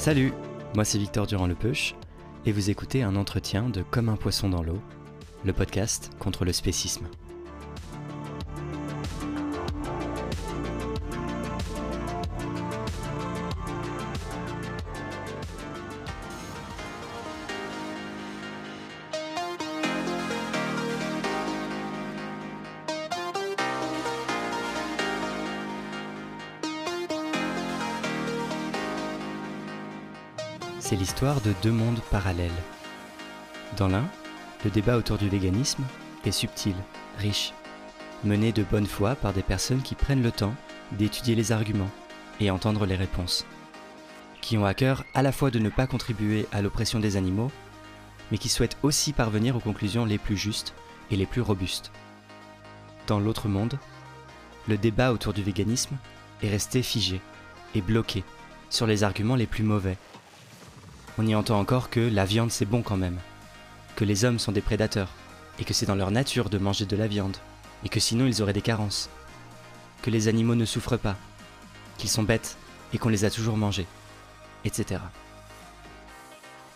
Salut, moi c'est Victor Durand-Lepeuche et vous écoutez un entretien de Comme un poisson dans l'eau, le podcast contre le spécisme. De deux mondes parallèles. Dans l'un, le débat autour du véganisme est subtil, riche, mené de bonne foi par des personnes qui prennent le temps d'étudier les arguments et entendre les réponses, qui ont à cœur à la fois de ne pas contribuer à l'oppression des animaux, mais qui souhaitent aussi parvenir aux conclusions les plus justes et les plus robustes. Dans l'autre monde, le débat autour du véganisme est resté figé et bloqué sur les arguments les plus mauvais on y entend encore que la viande c'est bon quand même, que les hommes sont des prédateurs, et que c'est dans leur nature de manger de la viande, et que sinon ils auraient des carences, que les animaux ne souffrent pas, qu'ils sont bêtes et qu'on les a toujours mangés, etc.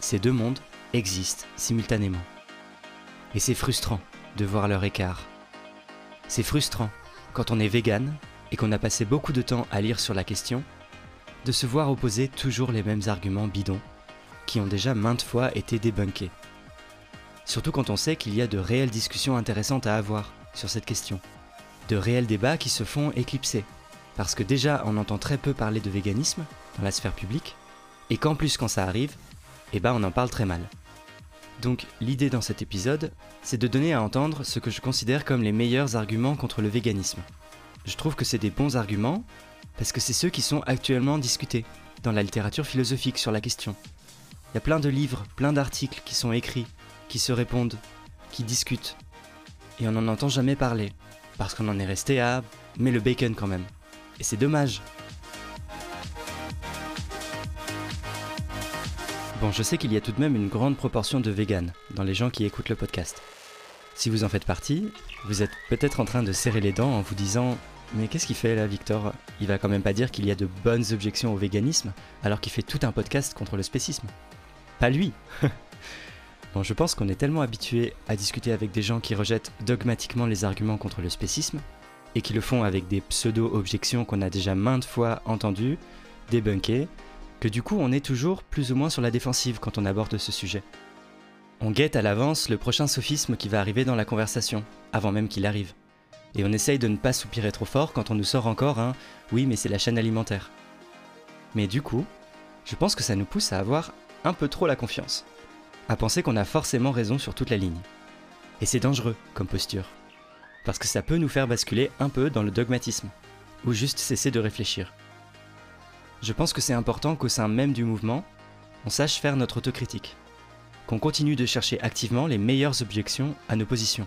Ces deux mondes existent simultanément. Et c'est frustrant de voir leur écart. C'est frustrant quand on est vegan et qu'on a passé beaucoup de temps à lire sur la question, de se voir opposer toujours les mêmes arguments bidons qui ont déjà maintes fois été débunkés. Surtout quand on sait qu'il y a de réelles discussions intéressantes à avoir sur cette question. De réels débats qui se font éclipser. Parce que déjà on entend très peu parler de véganisme dans la sphère publique, et qu'en plus quand ça arrive, eh ben on en parle très mal. Donc l'idée dans cet épisode, c'est de donner à entendre ce que je considère comme les meilleurs arguments contre le véganisme. Je trouve que c'est des bons arguments parce que c'est ceux qui sont actuellement discutés dans la littérature philosophique sur la question. Il y a plein de livres, plein d'articles qui sont écrits, qui se répondent, qui discutent. Et on n'en entend jamais parler, parce qu'on en est resté à mais le bacon quand même. Et c'est dommage. Bon, je sais qu'il y a tout de même une grande proportion de véganes dans les gens qui écoutent le podcast. Si vous en faites partie, vous êtes peut-être en train de serrer les dents en vous disant Mais qu'est-ce qu'il fait là, Victor? Il va quand même pas dire qu'il y a de bonnes objections au véganisme alors qu'il fait tout un podcast contre le spécisme. Pas lui Bon, je pense qu'on est tellement habitué à discuter avec des gens qui rejettent dogmatiquement les arguments contre le spécisme, et qui le font avec des pseudo-objections qu'on a déjà maintes fois entendues, débunkées, que du coup on est toujours plus ou moins sur la défensive quand on aborde ce sujet. On guette à l'avance le prochain sophisme qui va arriver dans la conversation, avant même qu'il arrive. Et on essaye de ne pas soupirer trop fort quand on nous sort encore un oui mais c'est la chaîne alimentaire. Mais du coup, je pense que ça nous pousse à avoir un peu trop la confiance, à penser qu'on a forcément raison sur toute la ligne. Et c'est dangereux comme posture, parce que ça peut nous faire basculer un peu dans le dogmatisme, ou juste cesser de réfléchir. Je pense que c'est important qu'au sein même du mouvement, on sache faire notre autocritique, qu'on continue de chercher activement les meilleures objections à nos positions.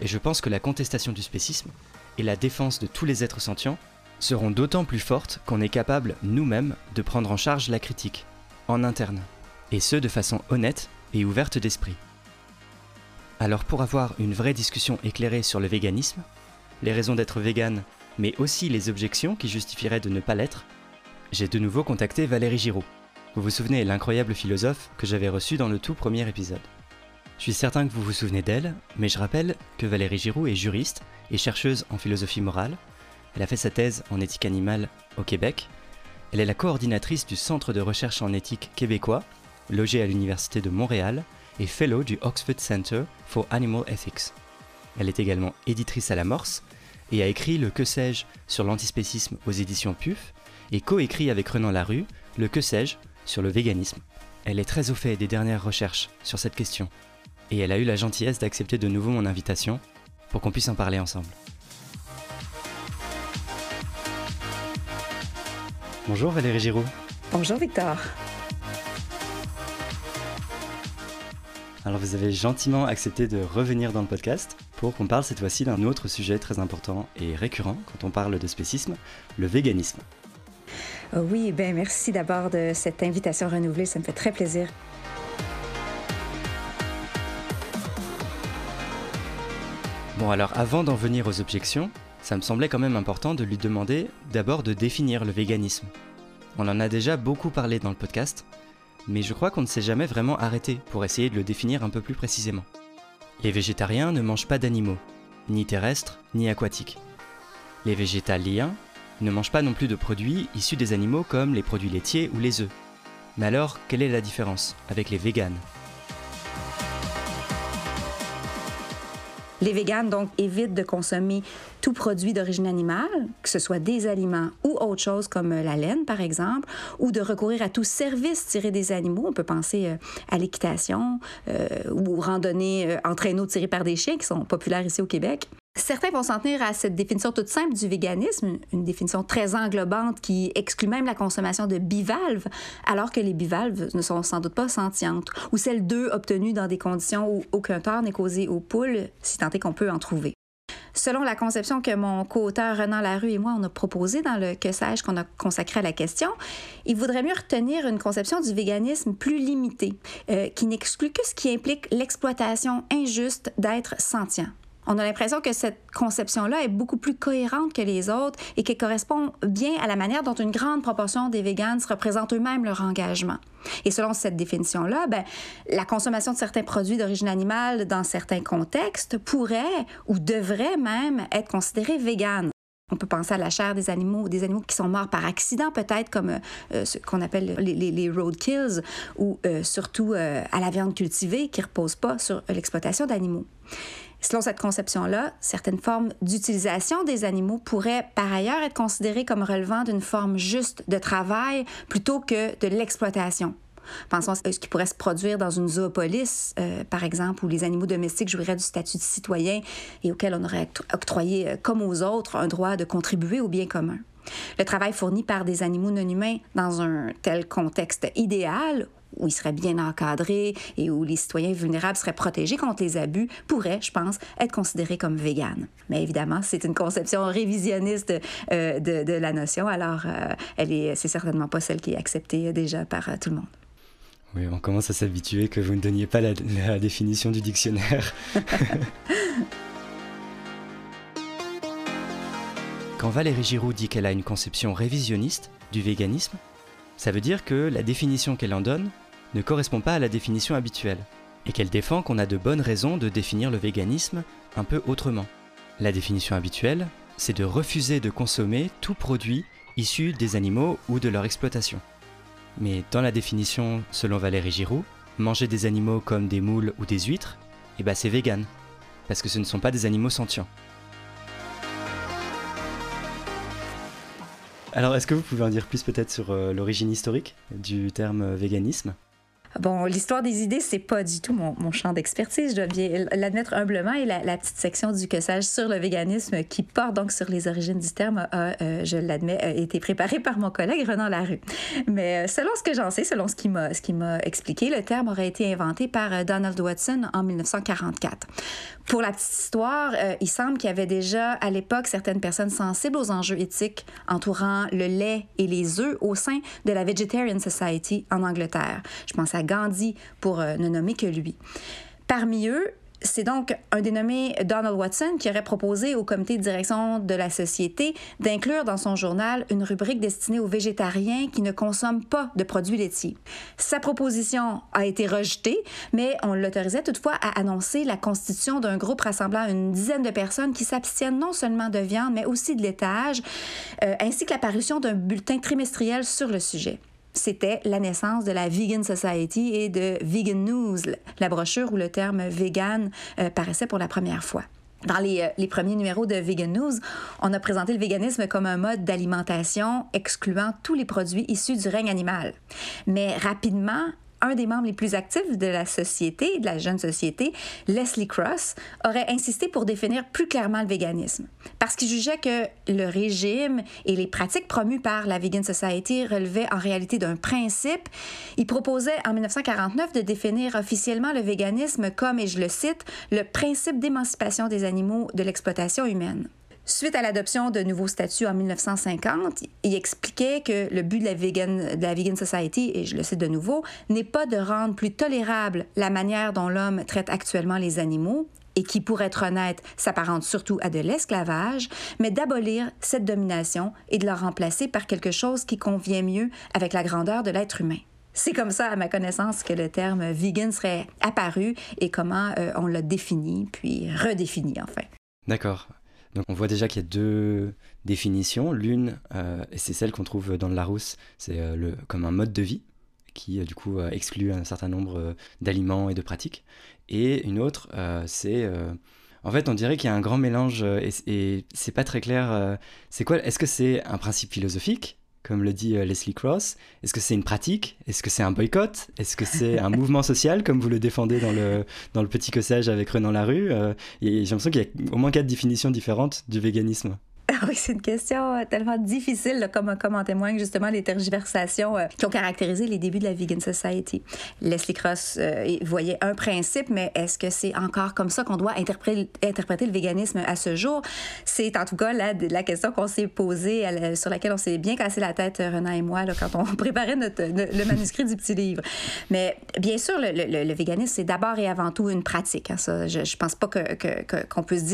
Et je pense que la contestation du spécisme et la défense de tous les êtres sentients seront d'autant plus fortes qu'on est capable nous-mêmes de prendre en charge la critique en interne, et ce de façon honnête et ouverte d'esprit. Alors pour avoir une vraie discussion éclairée sur le véganisme, les raisons d'être vegan, mais aussi les objections qui justifieraient de ne pas l'être, j'ai de nouveau contacté Valérie Giraud. Vous vous souvenez l'incroyable philosophe que j'avais reçu dans le tout premier épisode. Je suis certain que vous vous souvenez d'elle, mais je rappelle que Valérie Giroud est juriste et chercheuse en philosophie morale, Elle a fait sa thèse en éthique animale au Québec. Elle est la coordinatrice du Centre de recherche en éthique québécois, logé à l'Université de Montréal, et fellow du Oxford Center for Animal Ethics. Elle est également éditrice à la Morse et a écrit Le Que sais-je sur l'antispécisme aux éditions PUF et coécrit avec Renan Larue Le Que sais-je sur le véganisme. Elle est très au fait des dernières recherches sur cette question et elle a eu la gentillesse d'accepter de nouveau mon invitation pour qu'on puisse en parler ensemble. Bonjour Valérie Giroud. Bonjour Victor. Alors vous avez gentiment accepté de revenir dans le podcast pour qu'on parle cette fois-ci d'un autre sujet très important et récurrent quand on parle de spécisme, le véganisme. Euh, oui, ben merci d'abord de cette invitation renouvelée, ça me fait très plaisir. Bon alors avant d'en venir aux objections, ça me semblait quand même important de lui demander d'abord de définir le véganisme. On en a déjà beaucoup parlé dans le podcast, mais je crois qu'on ne s'est jamais vraiment arrêté pour essayer de le définir un peu plus précisément. Les végétariens ne mangent pas d'animaux, ni terrestres, ni aquatiques. Les végétaliens ne mangent pas non plus de produits issus des animaux comme les produits laitiers ou les œufs. Mais alors, quelle est la différence avec les véganes? Les véganes, donc, évitent de consommer tout produit d'origine animale, que ce soit des aliments ou autre chose comme euh, la laine, par exemple, ou de recourir à tout service tiré des animaux. On peut penser euh, à l'équitation euh, ou randonnée en traîneau tiré par des chiens qui sont populaires ici au Québec. Certains vont s'en tenir à cette définition toute simple du véganisme, une définition très englobante qui exclut même la consommation de bivalves, alors que les bivalves ne sont sans doute pas sentientes, ou celles d'œufs obtenues dans des conditions où aucun tort n'est causé aux poules, si tant est qu'on peut en trouver. Selon la conception que mon co-auteur Renan Larue et moi on a proposée dans le que sais-je qu'on a consacré à la question, il voudrait mieux retenir une conception du véganisme plus limitée, euh, qui n'exclut que ce qui implique l'exploitation injuste d'êtres sentients. On a l'impression que cette conception-là est beaucoup plus cohérente que les autres et qu'elle correspond bien à la manière dont une grande proportion des véganes représentent eux-mêmes leur engagement. Et selon cette définition-là, ben, la consommation de certains produits d'origine animale dans certains contextes pourrait ou devrait même être considérée végane. On peut penser à la chair des animaux, des animaux qui sont morts par accident, peut-être comme euh, ce qu'on appelle les, les, roadkills, ou euh, surtout euh, à la viande cultivée qui repose pas sur l'exploitation d'animaux. Selon cette conception-là, certaines formes d'utilisation des animaux pourraient par ailleurs être considérées comme relevant d'une forme juste de travail plutôt que de l'exploitation. Pensons à ce qui pourrait se produire dans une zoopolis, euh, par exemple, où les animaux domestiques jouiraient du statut de citoyen et auxquels on aurait octroyé, euh, comme aux autres, un droit de contribuer au bien commun. Le travail fourni par des animaux non humains dans un tel contexte idéal où ils seraient bien encadrés et où les citoyens vulnérables seraient protégés contre les abus, pourrait, je pense, être considéré comme vegan. Mais évidemment, c'est une conception révisionniste euh, de, la notion, alors euh, elle est, c'est certainement pas celle qui est acceptée déjà par euh, tout le monde. Oui, on commence à s'habituer que vous ne donniez pas la, la définition du dictionnaire. Quand Valérie Giroud dit qu'elle a une conception révisionniste du véganisme, ça veut dire que la définition qu'elle en donne ne correspond pas à la définition habituelle, et qu'elle défend qu'on a de bonnes raisons de définir le véganisme un peu autrement. La définition habituelle, c'est de refuser de consommer tout produit issu des animaux ou de leur exploitation. Mais dans la définition selon Valérie Giroud, manger des animaux comme des moules ou des huîtres, eh ben c'est vegan, parce que ce ne sont pas des animaux sentients. Alors, est-ce que vous pouvez en dire plus peut-être sur euh, l'origine historique du terme euh, véganisme? Bon, l'histoire des idées, c'est pas du tout mon, champ d'expertise, je dois bien l'admettre humblement. Et la, petite section du sais sur le véganisme qui porte donc sur les origines du terme a, euh, je l'admets, été préparée par mon collègue Renan Larue. Mais selon ce que j'en sais, selon ce qu'il m'a, ce m'a expliqué, le terme aurait été inventé par Donald Watson en 1944. Pour la petite histoire, euh, il semble qu'il y avait déjà à l'époque certaines personnes sensibles aux enjeux éthiques entourant le lait et les œufs au sein de la Vegetarian Society en Angleterre. Je pense à Gandhi pour euh, ne nommer que lui. Parmi eux, C'est donc un dénommé Donald Watson qui aurait proposé au comité de direction de la société d'inclure dans son journal une rubrique destinée aux végétariens qui ne consomment pas de produits laitiers. Sa proposition a été rejetée, mais on l'autorisait toutefois à annoncer la constitution d'un groupe rassemblant une dizaine de personnes qui s'abstiennent non seulement de viande, mais aussi de laitage, euh, ainsi que l'apparition d'un bulletin trimestriel sur le sujet c'était la naissance de la Vegan Society et de Vegan News, la brochure où le terme vegan euh, paraissait pour la première fois. Dans les, euh, les, premiers numéros de Vegan News, on a présenté le véganisme comme un mode d'alimentation excluant tous les produits issus du règne animal. Mais rapidement, un des membres les plus actifs de la société, de la jeune société, Leslie Cross, aurait insisté pour définir plus clairement le véganisme. Parce qu'il jugeait que le régime et les pratiques promues par la Vegan Society relevaient en réalité d'un principe. Il proposait en 1949 de définir officiellement le véganisme comme, et je le cite, le principe d'émancipation des animaux de l'exploitation humaine. Suite à l'adoption de nouveaux statuts en 1950, il expliquait que le but de la, Vegan, de la Vegan Society, et je le cite de nouveau, n'est pas de rendre plus tolérable la manière dont l'homme traite actuellement les animaux, et qui, pour être honnête, s'apparente surtout à de l'esclavage, mais d'abolir cette domination et de la remplacer par quelque chose qui convient mieux avec la grandeur de l'être humain. C'est comme ça, à ma connaissance, que le terme vegan serait apparu et comment euh, on l'a défini, puis redéfini, enfin. D'accord. Donc on voit déjà qu'il y a deux définitions. L'une, euh, c'est celle qu'on trouve dans le Larousse, c'est euh, comme un mode de vie qui euh, du coup exclut un certain nombre d'aliments et de pratiques. Et une autre, c'est... en fait, on dirait qu'il y a un grand mélange et, et c'est pas très clair. c'est quoi Est-ce que c'est un principe philosophique comme le dit euh, Leslie Cross. Est-ce que c'est une pratique? Est-ce que c'est un boycott? Est-ce que c'est un mouvement social, comme vous le défendez dans le, dans le petit cossage avec Renan Larue euh, J'ai l'impression qu'il y a au moins quatre définitions différentes du véganisme. Oui, c'est une question euh, tellement difficile, comme, en témoignent justement les tergiversations euh, qui ont caractérisé les débuts de la Vegan Society. Leslie Cross euh, voyait un principe, mais est-ce que c'est encore comme ça qu'on doit interpréter, le véganisme à ce jour? C'est en tout cas la, question qu'on s'est posée, sur laquelle on s'est bien cassé la tête, Renan et moi, quand on préparait le, manuscrit du petit livre. Mais bien sûr, le, le, véganisme, c'est d'abord et avant tout une pratique. Hein, ça, je ne pense pas qu'on puisse,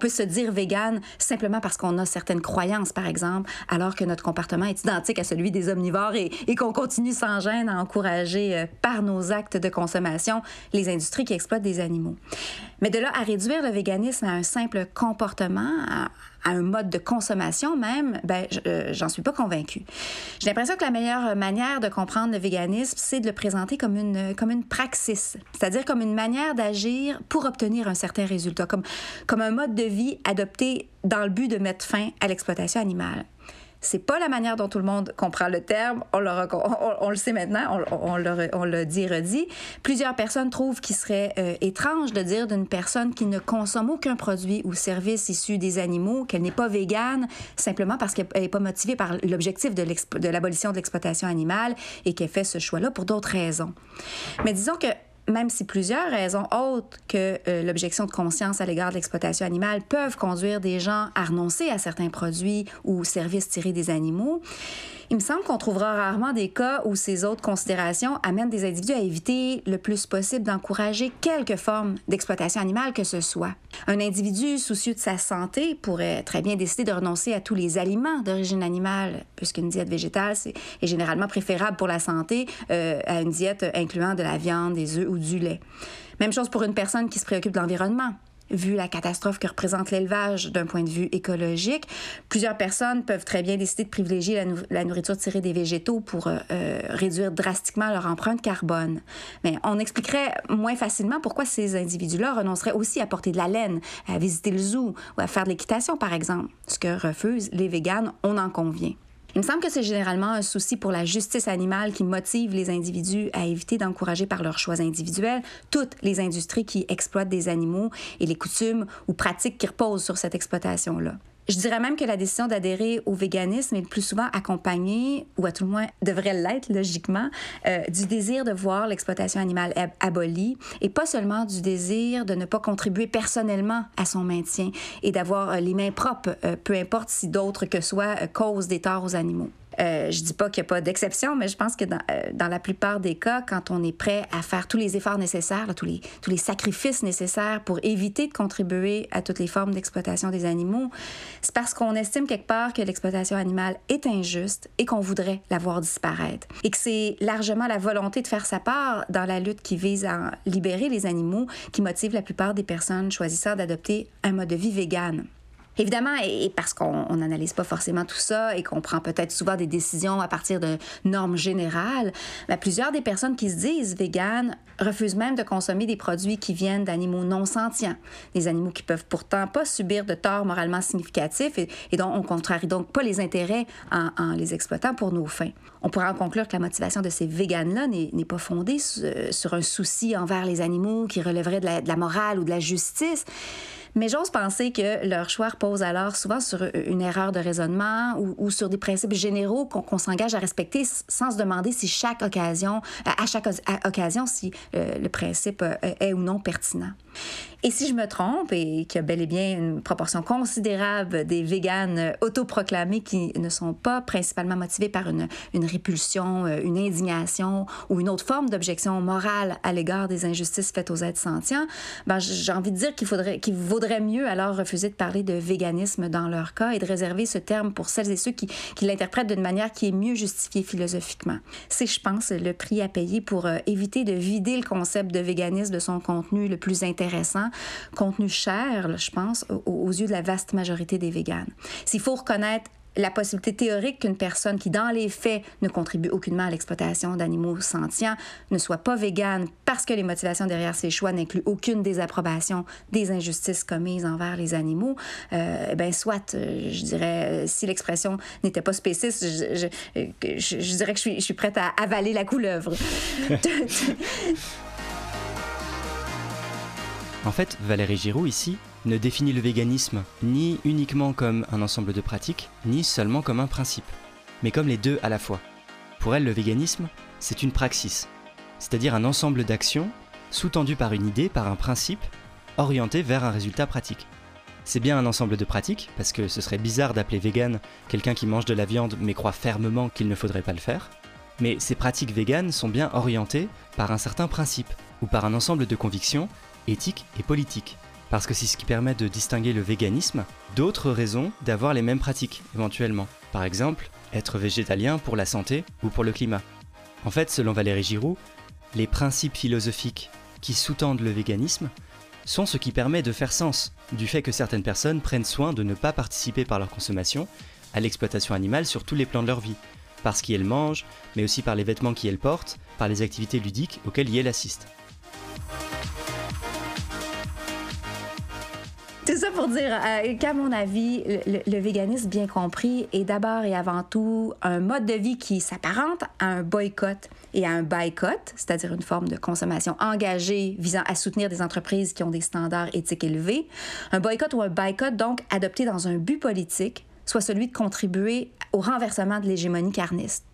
puisse se dire vegan simplement parce qu'on a certaines croyances, par exemple, alors que notre comportement est identique à celui des omnivores et, qu'on continue sans gêne à encourager euh, par nos actes de consommation les industries qui exploitent des animaux. Mais de là à réduire le véganisme à un simple comportement, à, un mode de consommation même, ben, euh, j'en suis pas convaincue. J'ai l'impression que la meilleure manière de comprendre le véganisme, c'est de le présenter comme une, comme une praxis, c'est-à-dire comme une manière d'agir pour obtenir un certain résultat, comme, comme un mode de vie adopté dans le but de mettre fin à l'exploitation animale. C'est pas la manière dont tout le monde comprend le terme. On, le, le sait maintenant, on, le, dit et redit. Plusieurs personnes trouvent qu'il serait euh, étrange de dire d'une personne qui ne consomme aucun produit ou service issu des animaux qu'elle n'est pas végane simplement parce qu'elle n'est pas motivée par l'objectif de l'abolition de l'exploitation animale et qu'elle fait ce choix-là pour d'autres raisons. Mais disons que même si plusieurs raisons autres que euh, l'objection de conscience à l'égard de l'exploitation animale peuvent conduire des gens à renoncer à certains produits ou services tirés des animaux, il me semble qu'on trouvera rarement des cas où ces autres considérations amènent des individus à éviter le plus possible d'encourager quelque forme d'exploitation animale que ce soit. Un individu soucieux de sa santé pourrait très bien décider de renoncer à tous les aliments d'origine animale, puisqu'une diète végétale est généralement préférable pour la santé euh, à une diète incluant de la viande, des œufs ou du lait. Même chose pour une personne qui se préoccupe de l'environnement vu la catastrophe que représente l'élevage d'un point de vue écologique, plusieurs personnes peuvent très bien décider de privilégier la, nourriture tirée des végétaux pour euh, euh, réduire drastiquement leur empreinte carbone. Mais on expliquerait moins facilement pourquoi ces individus-là renonceraient aussi à porter de la laine, à visiter le zoo ou à faire de l'équitation, par exemple, ce que refusent les véganes, on en convient. Il me semble que c'est généralement un souci pour la justice animale qui motive les individus à éviter d'encourager par leurs choix individuels toutes les industries qui exploitent des animaux et les coutumes ou pratiques qui reposent sur cette exploitation-là. Je dirais même que la décision d'adhérer au véganisme est le plus souvent accompagnée, ou à tout le moins devrait l'être logiquement, euh, du désir de voir l'exploitation animale abolie et pas seulement du désir de ne pas contribuer personnellement à son maintien et d'avoir euh, les mains propres, euh, peu importe si d'autres que soi causent des torts aux animaux. Euh, je dis pas qu'il n'y a pas d'exception, mais je pense que dans, euh, dans, la plupart des cas, quand on est prêt à faire tous les efforts nécessaires, tous, les, sacrifices nécessaires pour éviter de contribuer à toutes les formes d'exploitation des animaux, c'est parce qu'on estime quelque part que l'exploitation animale est injuste et qu'on voudrait la voir disparaître. Et que c'est largement la volonté de faire sa part dans la lutte qui vise à libérer les animaux qui motive la plupart des personnes choisissant d'adopter un mode de vie vegan. Évidemment, et parce qu'on n'analyse pas forcément tout ça et qu'on prend peut-être souvent des décisions à partir de normes générales, ben, plusieurs des personnes qui se disent véganes refusent même de consommer des produits qui viennent d'animaux non sentients, des animaux qui peuvent pourtant pas subir de torts moralement significatifs et, dont on contrarie donc pas les intérêts en, les exploitant pour nos fins. On pourrait en conclure que la motivation de ces véganes-là n'est pas fondée sur, un souci envers les animaux qui relèverait de la morale ou de la justice, mais j'ose penser que leur choix repose alors souvent sur une erreur de raisonnement ou, sur des principes généraux qu'on s'engage à respecter sans se demander si chaque occasion, à chaque occasion, si euh, le principe euh, est ou non pertinent. Et si je me trompe, et qu'il y a bel et bien une proportion considérable des véganes autoproclamés qui ne sont pas principalement motivés par une, une répulsion, euh, une indignation ou une autre forme d'objection morale à l'égard des injustices faites aux êtres sentients, ben, j'ai envie de dire qu'il faudrait, qu'il vaudrait mieux alors refuser de parler de véganisme dans leur cas et de réserver ce terme pour celles et ceux qui, qui l'interprètent d'une manière qui est mieux justifiée philosophiquement. C'est, je pense, le prix à payer pour euh, éviter de vider le concept de véganisme de son contenu le plus intéressant contenu cher, je pense, aux, yeux de la vaste majorité des véganes. S'il faut reconnaître la possibilité théorique qu'une personne qui, dans les faits, ne contribue aucunement à l'exploitation d'animaux sentients ne soit pas végane parce que les motivations derrière ses choix n'incluent aucune désapprobation des injustices commises envers les animaux, euh, ben soit, euh, je dirais, euh, si l'expression n'était pas spéciste, je, je, dirais que je suis, je suis prête à avaler la couleuvre. En fait, Valérie Giroud, ici, ne définit le véganisme ni uniquement comme un ensemble de pratiques, ni seulement comme un principe, mais comme les deux à la fois. Pour elle, le véganisme, c'est une praxis, c'est-à-dire un ensemble d'actions sous-tendues par une idée, par un principe, orienté vers un résultat pratique. C'est bien un ensemble de pratiques, parce que ce serait bizarre d'appeler vegan quelqu'un qui mange de la viande mais croit fermement qu'il ne faudrait pas le faire. Mais ces pratiques véganes sont bien orientées par un certain principe, ou par un ensemble de convictions éthique et politique. Parce que c'est ce qui permet de distinguer le véganisme d'autres raisons d'avoir les mêmes pratiques, éventuellement. Par exemple, être végétalien pour la santé ou pour le climat. En fait, selon Valérie Giroud, les principes philosophiques qui sous-tendent le véganisme sont ce qui permet de faire sens du fait que certaines personnes prennent soin de ne pas participer par leur consommation à l'exploitation animale sur tous les plans de leur vie, par ce qu'elles mangent, mais aussi par les vêtements qu'elles portent, par les activités ludiques auxquelles elles assistent. C'est ça pour dire euh, qu'à mon avis, le, véganisme bien compris est d'abord et avant tout un mode de vie qui s'apparente à un boycott et à un boycott, c'est-à-dire une forme de consommation engagée visant à soutenir des entreprises qui ont des standards éthiques élevés. Un boycott ou un boycott donc adopté dans un but politique, soit celui de contribuer au renversement de l'hégémonie carniste.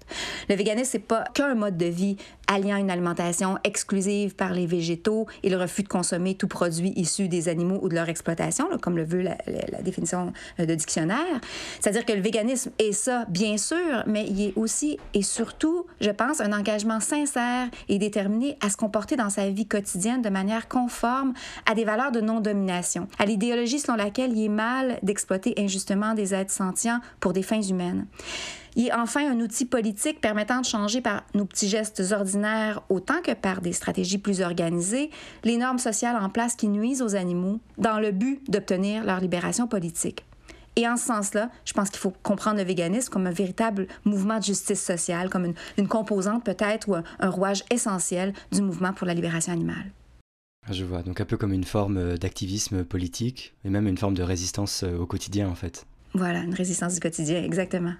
Le véganisme, c'est pas qu'un mode de vie alliant une alimentation exclusive par les végétaux et le refus de consommer tout produit issu des animaux ou de leur exploitation, comme le veut la, définition euh, de dictionnaire. C'est-à-dire que le véganisme est ça, bien sûr, mais il est aussi et surtout, je pense, un engagement sincère et déterminé à se comporter dans sa vie quotidienne de manière conforme à des valeurs de non-domination, à l'idéologie selon laquelle il est mal d'exploiter injustement des êtres sentients pour des fins humaines. Il est enfin un outil politique permettant de changer par nos petits gestes ordinaires autant que par des stratégies plus organisées les normes sociales en place qui nuisent aux animaux dans le but d'obtenir leur libération politique. Et en ce sens-là, je pense qu'il faut comprendre le véganisme comme un véritable mouvement de justice sociale, comme une, composante peut-être ou un, un rouage essentiel du mouvement pour la libération animale. Je vois, donc un peu comme une forme euh, d'activisme politique et même une forme de résistance euh, au quotidien en fait. Voilà, une résistance du quotidien, exactement.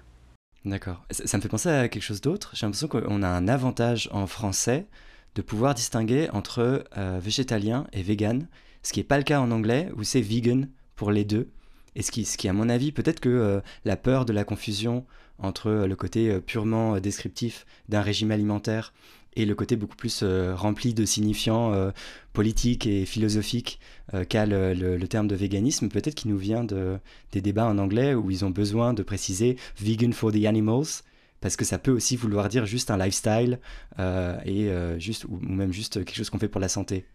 D'accord. Ça, me fait penser à quelque chose d'autre. J'ai l'impression qu'on a un avantage en français de pouvoir distinguer entre euh, végétalien et vegan, ce qui n'est pas le cas en anglais, où c'est vegan pour les deux. Et ce qui, ce qui à mon avis, peut-être que euh, la peur de la confusion entre euh, le côté purement descriptif d'un régime alimentaire et le côté beaucoup plus euh, rempli de signifiants euh, politiques et philosophiques euh, qu'a le, terme de véganisme, peut-être qu'il nous vient de, des débats en anglais où ils ont besoin de préciser vegan for the animals, parce que ça peut aussi vouloir dire juste un lifestyle et juste ou même juste quelque chose qu'on fait pour la santé.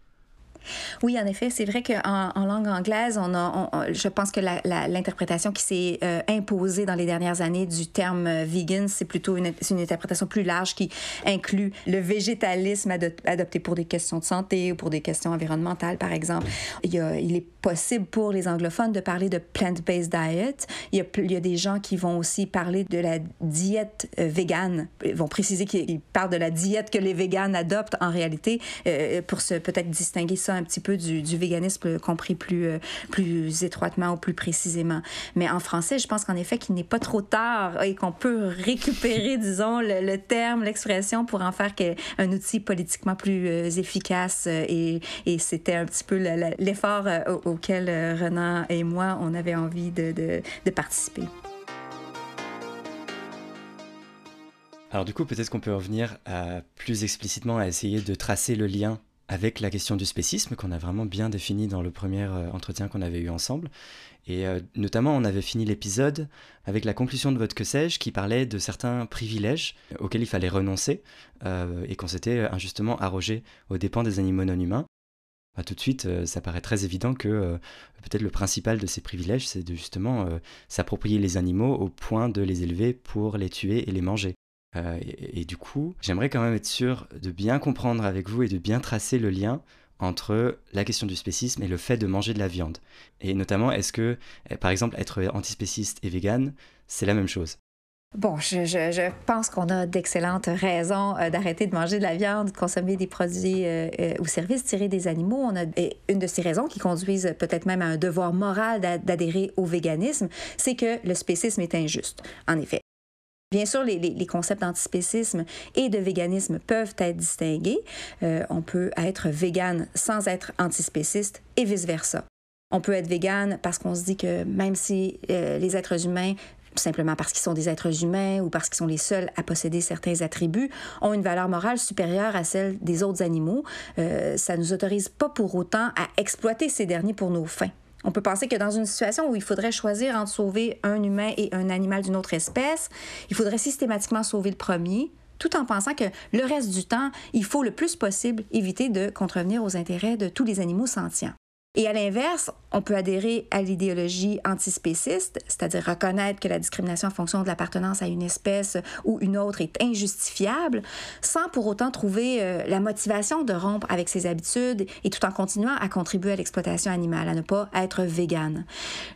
Oui, en effet, c'est vrai qu'en en langue anglaise, on a, je pense que l'interprétation qui s'est euh, imposée dans les dernières années du terme euh, vegan, c'est plutôt une, une, interprétation plus large qui inclut le végétalisme adopté pour des questions de santé ou pour des questions environnementales, par exemple. Il, y a, il est possible pour les anglophones de parler de plant-based diet. Il y, a, il y, a, des gens qui vont aussi parler de la diète euh, végane. Ils vont préciser qu'ils parlent de la diète que les véganes adoptent en réalité pour se peut-être distinguer ça un petit peu du, véganisme compris plus, euh, plus étroitement ou plus précisément. Mais en français, je pense qu'en effet qu'il n'est pas trop tard et qu'on peut récupérer, disons, le, terme, l'expression pour en faire un outil politiquement plus euh, efficace. Euh, et, et c'était un petit peu l'effort auquel Renan et moi, on avait envie de, de, de participer. Alors du coup, peut-être qu'on peut revenir à, plus explicitement à essayer de tracer le lien avec la question du spécisme qu'on a vraiment bien défini dans le premier euh, entretien qu'on avait eu ensemble. Et euh, notamment, on avait fini l'épisode avec la conclusion de votre que sais-je qui parlait de certains privilèges auxquels il fallait renoncer euh, et qu'on s'était injustement arrogé aux dépens des animaux non humains. Bah, tout de suite, ça paraît très évident que peut-être le principal de ces privilèges, c'est de justement s'approprier les animaux au point de les élever pour les tuer et les manger. Euh, et, du coup, j'aimerais quand même être sûr de bien comprendre avec vous et de bien tracer le lien entre la question du spécisme et le fait de manger de la viande. Et notamment, est-ce que, eh, par exemple, être antispéciste et vegan, c'est la même chose? Bon, je, pense qu'on a d'excellentes raisons euh, d'arrêter de manger de la viande, de consommer des produits euh, ou services tirés des animaux. On a une de ces raisons qui conduisent peut-être même à un devoir moral d'adhérer au véganisme, c'est que le spécisme est injuste. En effet, Bien sûr, les, concepts d'antispécisme et de véganisme peuvent être distingués. Euh, on peut être végane sans être antispéciste et vice-versa. On peut être végane parce qu'on se dit que même si euh, les êtres humains simplement parce qu'ils sont des êtres humains ou parce qu'ils sont les seuls à posséder certains attributs, ont une valeur morale supérieure à celle des autres animaux. Euh, ça ne nous autorise pas pour autant à exploiter ces derniers pour nos fins. On peut penser que dans une situation où il faudrait choisir entre sauver un humain et un animal d'une autre espèce, il faudrait systématiquement sauver le premier, tout en pensant que le reste du temps, il faut le plus possible éviter de contrevenir aux intérêts de tous les animaux sentients. Et à l'inverse, on peut adhérer à l'idéologie antispéciste, c'est-à-dire reconnaître que la discrimination en fonction de l'appartenance à une espèce ou une autre est injustifiable, sans pour autant trouver euh, la motivation de rompre avec ses habitudes et tout en continuant à contribuer à l'exploitation animale, à ne pas être végane.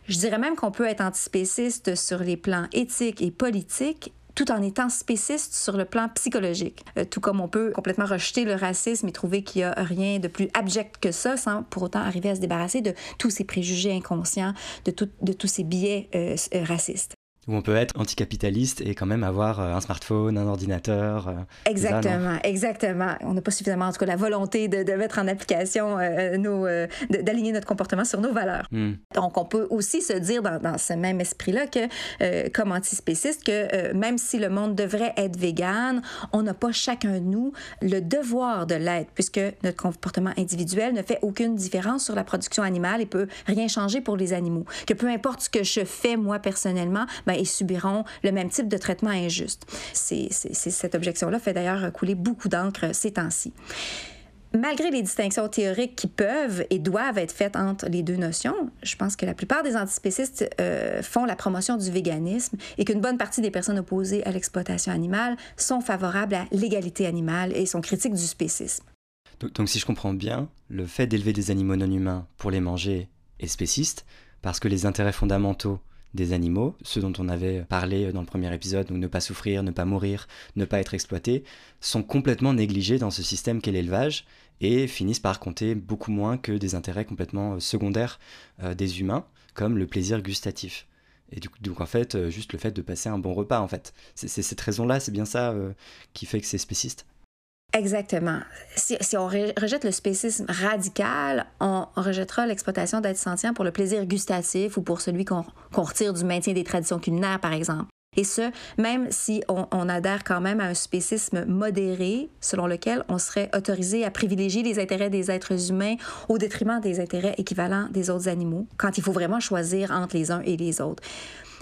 Je dirais même qu'on peut être antispéciste sur les plans éthiques et politiques tout en étant spéciste sur le plan psychologique. Euh, tout comme on peut complètement rejeter le racisme et trouver qu'il n'y a rien de plus abject que ça, sans pour autant arriver à se débarrasser de tous ces préjugés inconscients, de, de tous ces biais euh, euh, racistes où on peut être anticapitaliste et quand même avoir euh, un smartphone, un ordinateur. Euh, exactement, exactement. On n'a pas suffisamment, en tout cas, la volonté de, de mettre en application euh, nos, d'aligner notre comportement sur nos valeurs. Hmm. Donc, on peut aussi se dire dans, dans ce même esprit-là que, comme antispéciste, que même si le monde devrait être vegan, on n'a pas chacun de nous le devoir de l'être, puisque notre comportement individuel ne fait aucune différence sur la production animale et peut rien changer pour les animaux. Que peu importe ce que je fais moi personnellement, ben, et subiront le même type de traitement injuste. C'est, cette objection-là fait d'ailleurs couler beaucoup d'encre ces temps-ci. Malgré les distinctions théoriques qui peuvent et doivent être faites entre les deux notions, je pense que la plupart des antispécistes euh, font la promotion du véganisme et qu'une bonne partie des personnes opposées à l'exploitation animale sont favorables à l'égalité animale et sont critiques du spécisme. Donc si je comprends bien, le fait d'élever des animaux non humains pour les manger est spéciste parce que les intérêts fondamentaux des animaux, ceux dont on avait parlé dans le premier épisode, donc ne pas souffrir, ne pas mourir, ne pas être exploité, sont complètement négligés dans ce système qu'est l'élevage et finissent par compter beaucoup moins que des intérêts complètement euh, secondaires euh, des humains, comme le plaisir gustatif. Et du donc en fait, euh, juste le fait de passer un bon repas, en fait. C'est cette raison-là, c'est bien ça qui fait que c'est spéciste. Exactement. Si, on rejette le spécisme radical, on rejettera l'exploitation d'êtres sentients pour le plaisir gustatif ou pour celui qu'on retire du maintien des traditions culinaires, par exemple. Et ce, même si on, adhère quand même à un spécisme modéré, selon lequel on serait autorisé à privilégier les intérêts des êtres humains au détriment des intérêts équivalents des autres animaux, quand il faut vraiment choisir entre les uns et les autres.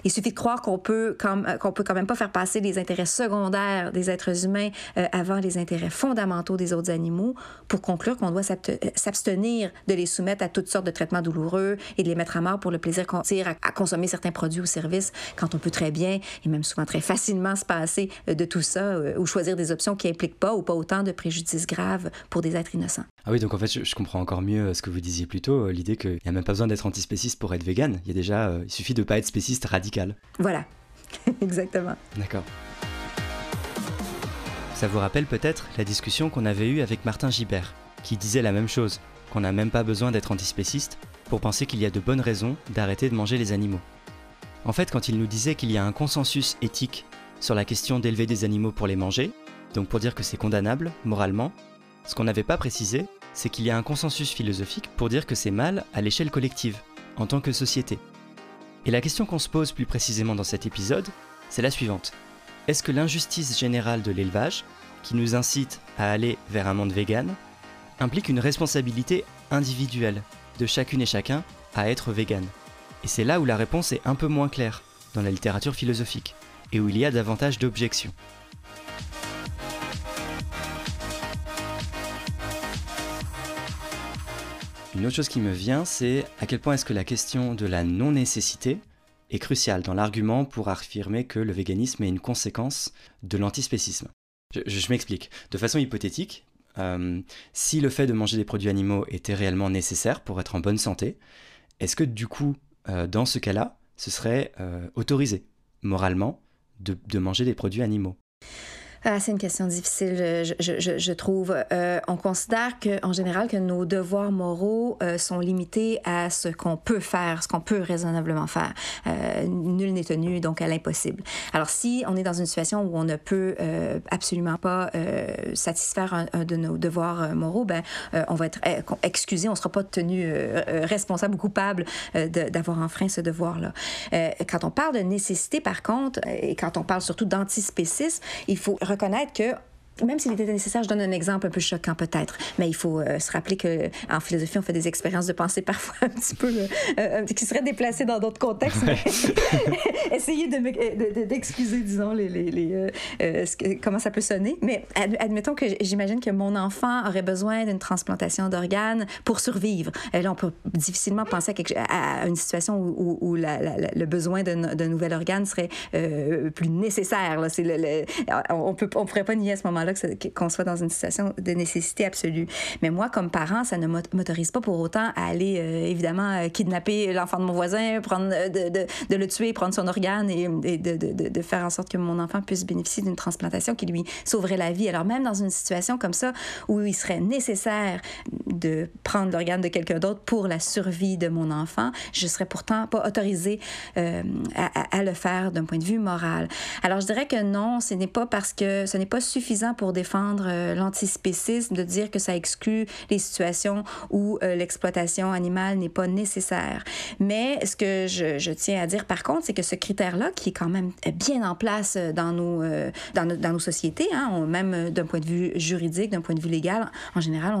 Il suffit de croire qu'on peut, euh, peut quand même pas faire passer les intérêts secondaires des êtres humains euh, avant les intérêts fondamentaux des autres animaux pour conclure qu'on doit s'abstenir de les soumettre à toutes sortes de traitements douloureux et de les mettre à mort pour le plaisir qu'on tire à, consommer certains produits ou services quand on peut très bien et même souvent très facilement se passer de tout ça ou choisir des options qui impliquent pas ou pas autant de préjudices graves pour des êtres innocents. Ah oui, donc en fait, je, comprends encore mieux ce que vous disiez plus tôt, l'idée qu'il n'y a même pas besoin d'être antispéciste pour être vegan. Il y a déjà, il suffit de pas être spéciste radical. Voilà, exactement. D'accord. Ça vous rappelle peut-être la discussion qu'on avait eue avec Martin Gibert, qui disait la même chose, qu'on n'a même pas besoin d'être antispéciste pour penser qu'il y a de bonnes raisons d'arrêter de manger les animaux. En fait, quand il nous disait qu'il y a un consensus éthique sur la question d'élever des animaux pour les manger, donc pour dire que c'est condamnable, moralement, ce qu'on n'avait pas précisé, c'est qu'il y a un consensus philosophique pour dire que c'est mal à l'échelle collective, en tant que société. Et la question qu'on se pose plus précisément dans cet épisode, c'est la suivante. Est-ce que l'injustice générale de l'élevage, qui nous incite à aller vers un monde vegan, implique une responsabilité individuelle de chacune et chacun à être vegan? Et c'est là où la réponse est un peu moins claire dans la littérature philosophique, et où il y a davantage d'objections. Une autre chose qui me vient, c'est à quel point est-ce que la question de la non-nécessité est cruciale dans l'argument pour affirmer que le véganisme est une conséquence de l'antispécisme. Je, m'explique. De façon hypothétique, euh, si le fait de manger des produits animaux était réellement nécessaire pour être en bonne santé, est-ce que du coup, euh, dans ce cas-là, ce serait euh, autorisé moralement de manger des produits animaux? Ah, c'est une question difficile, je, je, je trouve. Euh, on considère que, en général que nos devoirs moraux euh, sont limités à ce qu'on peut faire, ce qu'on peut raisonnablement faire. Euh, nul n'est tenu donc à l'impossible. Alors si on est dans une situation où on ne peut euh, absolument pas euh, satisfaire un, un, de nos devoirs moraux, ben on va être excusé, on sera pas tenu responsable ou coupable d'avoir enfreint ce devoir-là. quand on parle de nécessité, par contre, et quand on parle surtout d'antispécisme, il faut reconnaître que même s'il était nécessaire, je donne un exemple un peu choquant peut-être, mais il faut euh, se rappeler que en philosophie, on fait des expériences de pensée parfois un petit peu euh, euh, qui seraient déplacées dans d'autres contextes. Essayez d'excuser, de, disons, les, les, les comment ça peut sonner. Mais admettons que j'imagine que mon enfant aurait besoin d'une transplantation d'organes pour survivre. là, on peut difficilement penser à, quelque, à une situation où, où, la, le besoin d'un nouvel organe serait plus nécessaire. Là. Le, on peut, on pourrait pas nier à ce moment là qu'on soit dans une situation de nécessité absolue. Mais moi, comme parent, ça ne m'autorise pas pour autant à aller, euh, évidemment, euh, kidnapper l'enfant de mon voisin, prendre, euh, de, le tuer, prendre son organe et, de, faire en sorte que mon enfant puisse bénéficier d'une transplantation qui lui sauverait la vie. Alors même dans une situation comme ça, où il serait nécessaire de prendre l'organe de quelqu'un d'autre pour la survie de mon enfant, je serais pourtant pas autorisée à, à, le faire d'un point de vue moral. Alors je dirais que non, ce n'est pas parce que ce n'est pas suffisant pour défendre euh, l'antispécisme de dire que ça exclut les situations où euh, l'exploitation animale n'est pas nécessaire. Mais ce que je, tiens à dire par contre, c'est que ce critère-là, qui est quand même bien en place dans nos, euh, dans, nos, dans nos sociétés, hein, même d'un point de vue juridique, d'un point de vue légal, en général,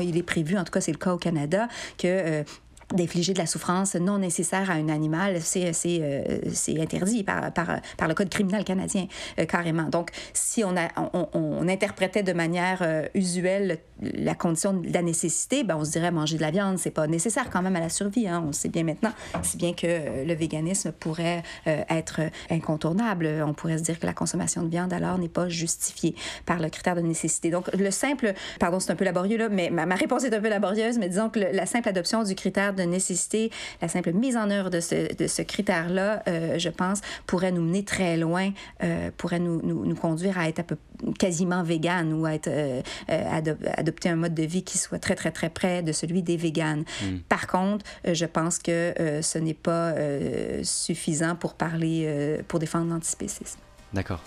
il est prévu, en tout cas c'est le cas au Canada, que d'infliger de la souffrance non nécessaire à un animal, c'est euh, interdit par, par, par, le Code criminel canadien, euh, carrément. Donc, si on, a, on, on, interprétait de manière euh, usuelle la condition de la nécessité, ben, on se dirait manger de la viande, c'est pas nécessaire quand même à la survie. Hein, on sait bien maintenant, si bien que le véganisme pourrait être incontournable. On pourrait se dire que la consommation de viande, alors, n'est pas justifiée par le critère de nécessité. Donc, le simple, pardon, c'est un peu laborieux, là, mais ma, réponse est un peu laborieuse, mais disons que la simple adoption du critère de nécessité, la simple mise en œuvre de ce, de ce critère-là, euh, je pense, pourrait nous mener très loin, euh, pourrait nous, nous, nous, conduire à être à peu, quasiment vegan ou à être, euh, adopter un mode de vie qui soit très, très, très près de celui des véganes. Mm. Par contre, je pense que ce n'est pas suffisant pour parler, pour défendre l'antispécisme. D'accord.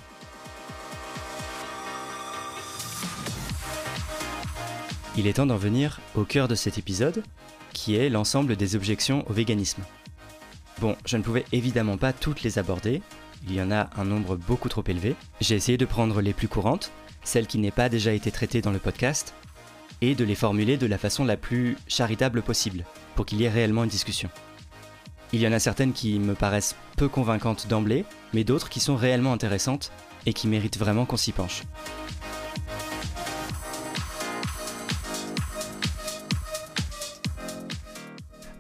Il est temps d'en venir au cœur de cet épisode, qui est l'ensemble des objections au véganisme. Bon, je ne pouvais évidemment pas toutes les aborder, il y en a un nombre beaucoup trop élevé. J'ai essayé de prendre les plus courantes, celles qui n'aient pas déjà été traitées dans le podcast, et de les formuler de la façon la plus charitable possible, pour qu'il y ait réellement une discussion. Il y en a certaines qui me paraissent peu convaincantes d'emblée, mais d'autres qui sont réellement intéressantes et qui méritent vraiment qu'on s'y penche.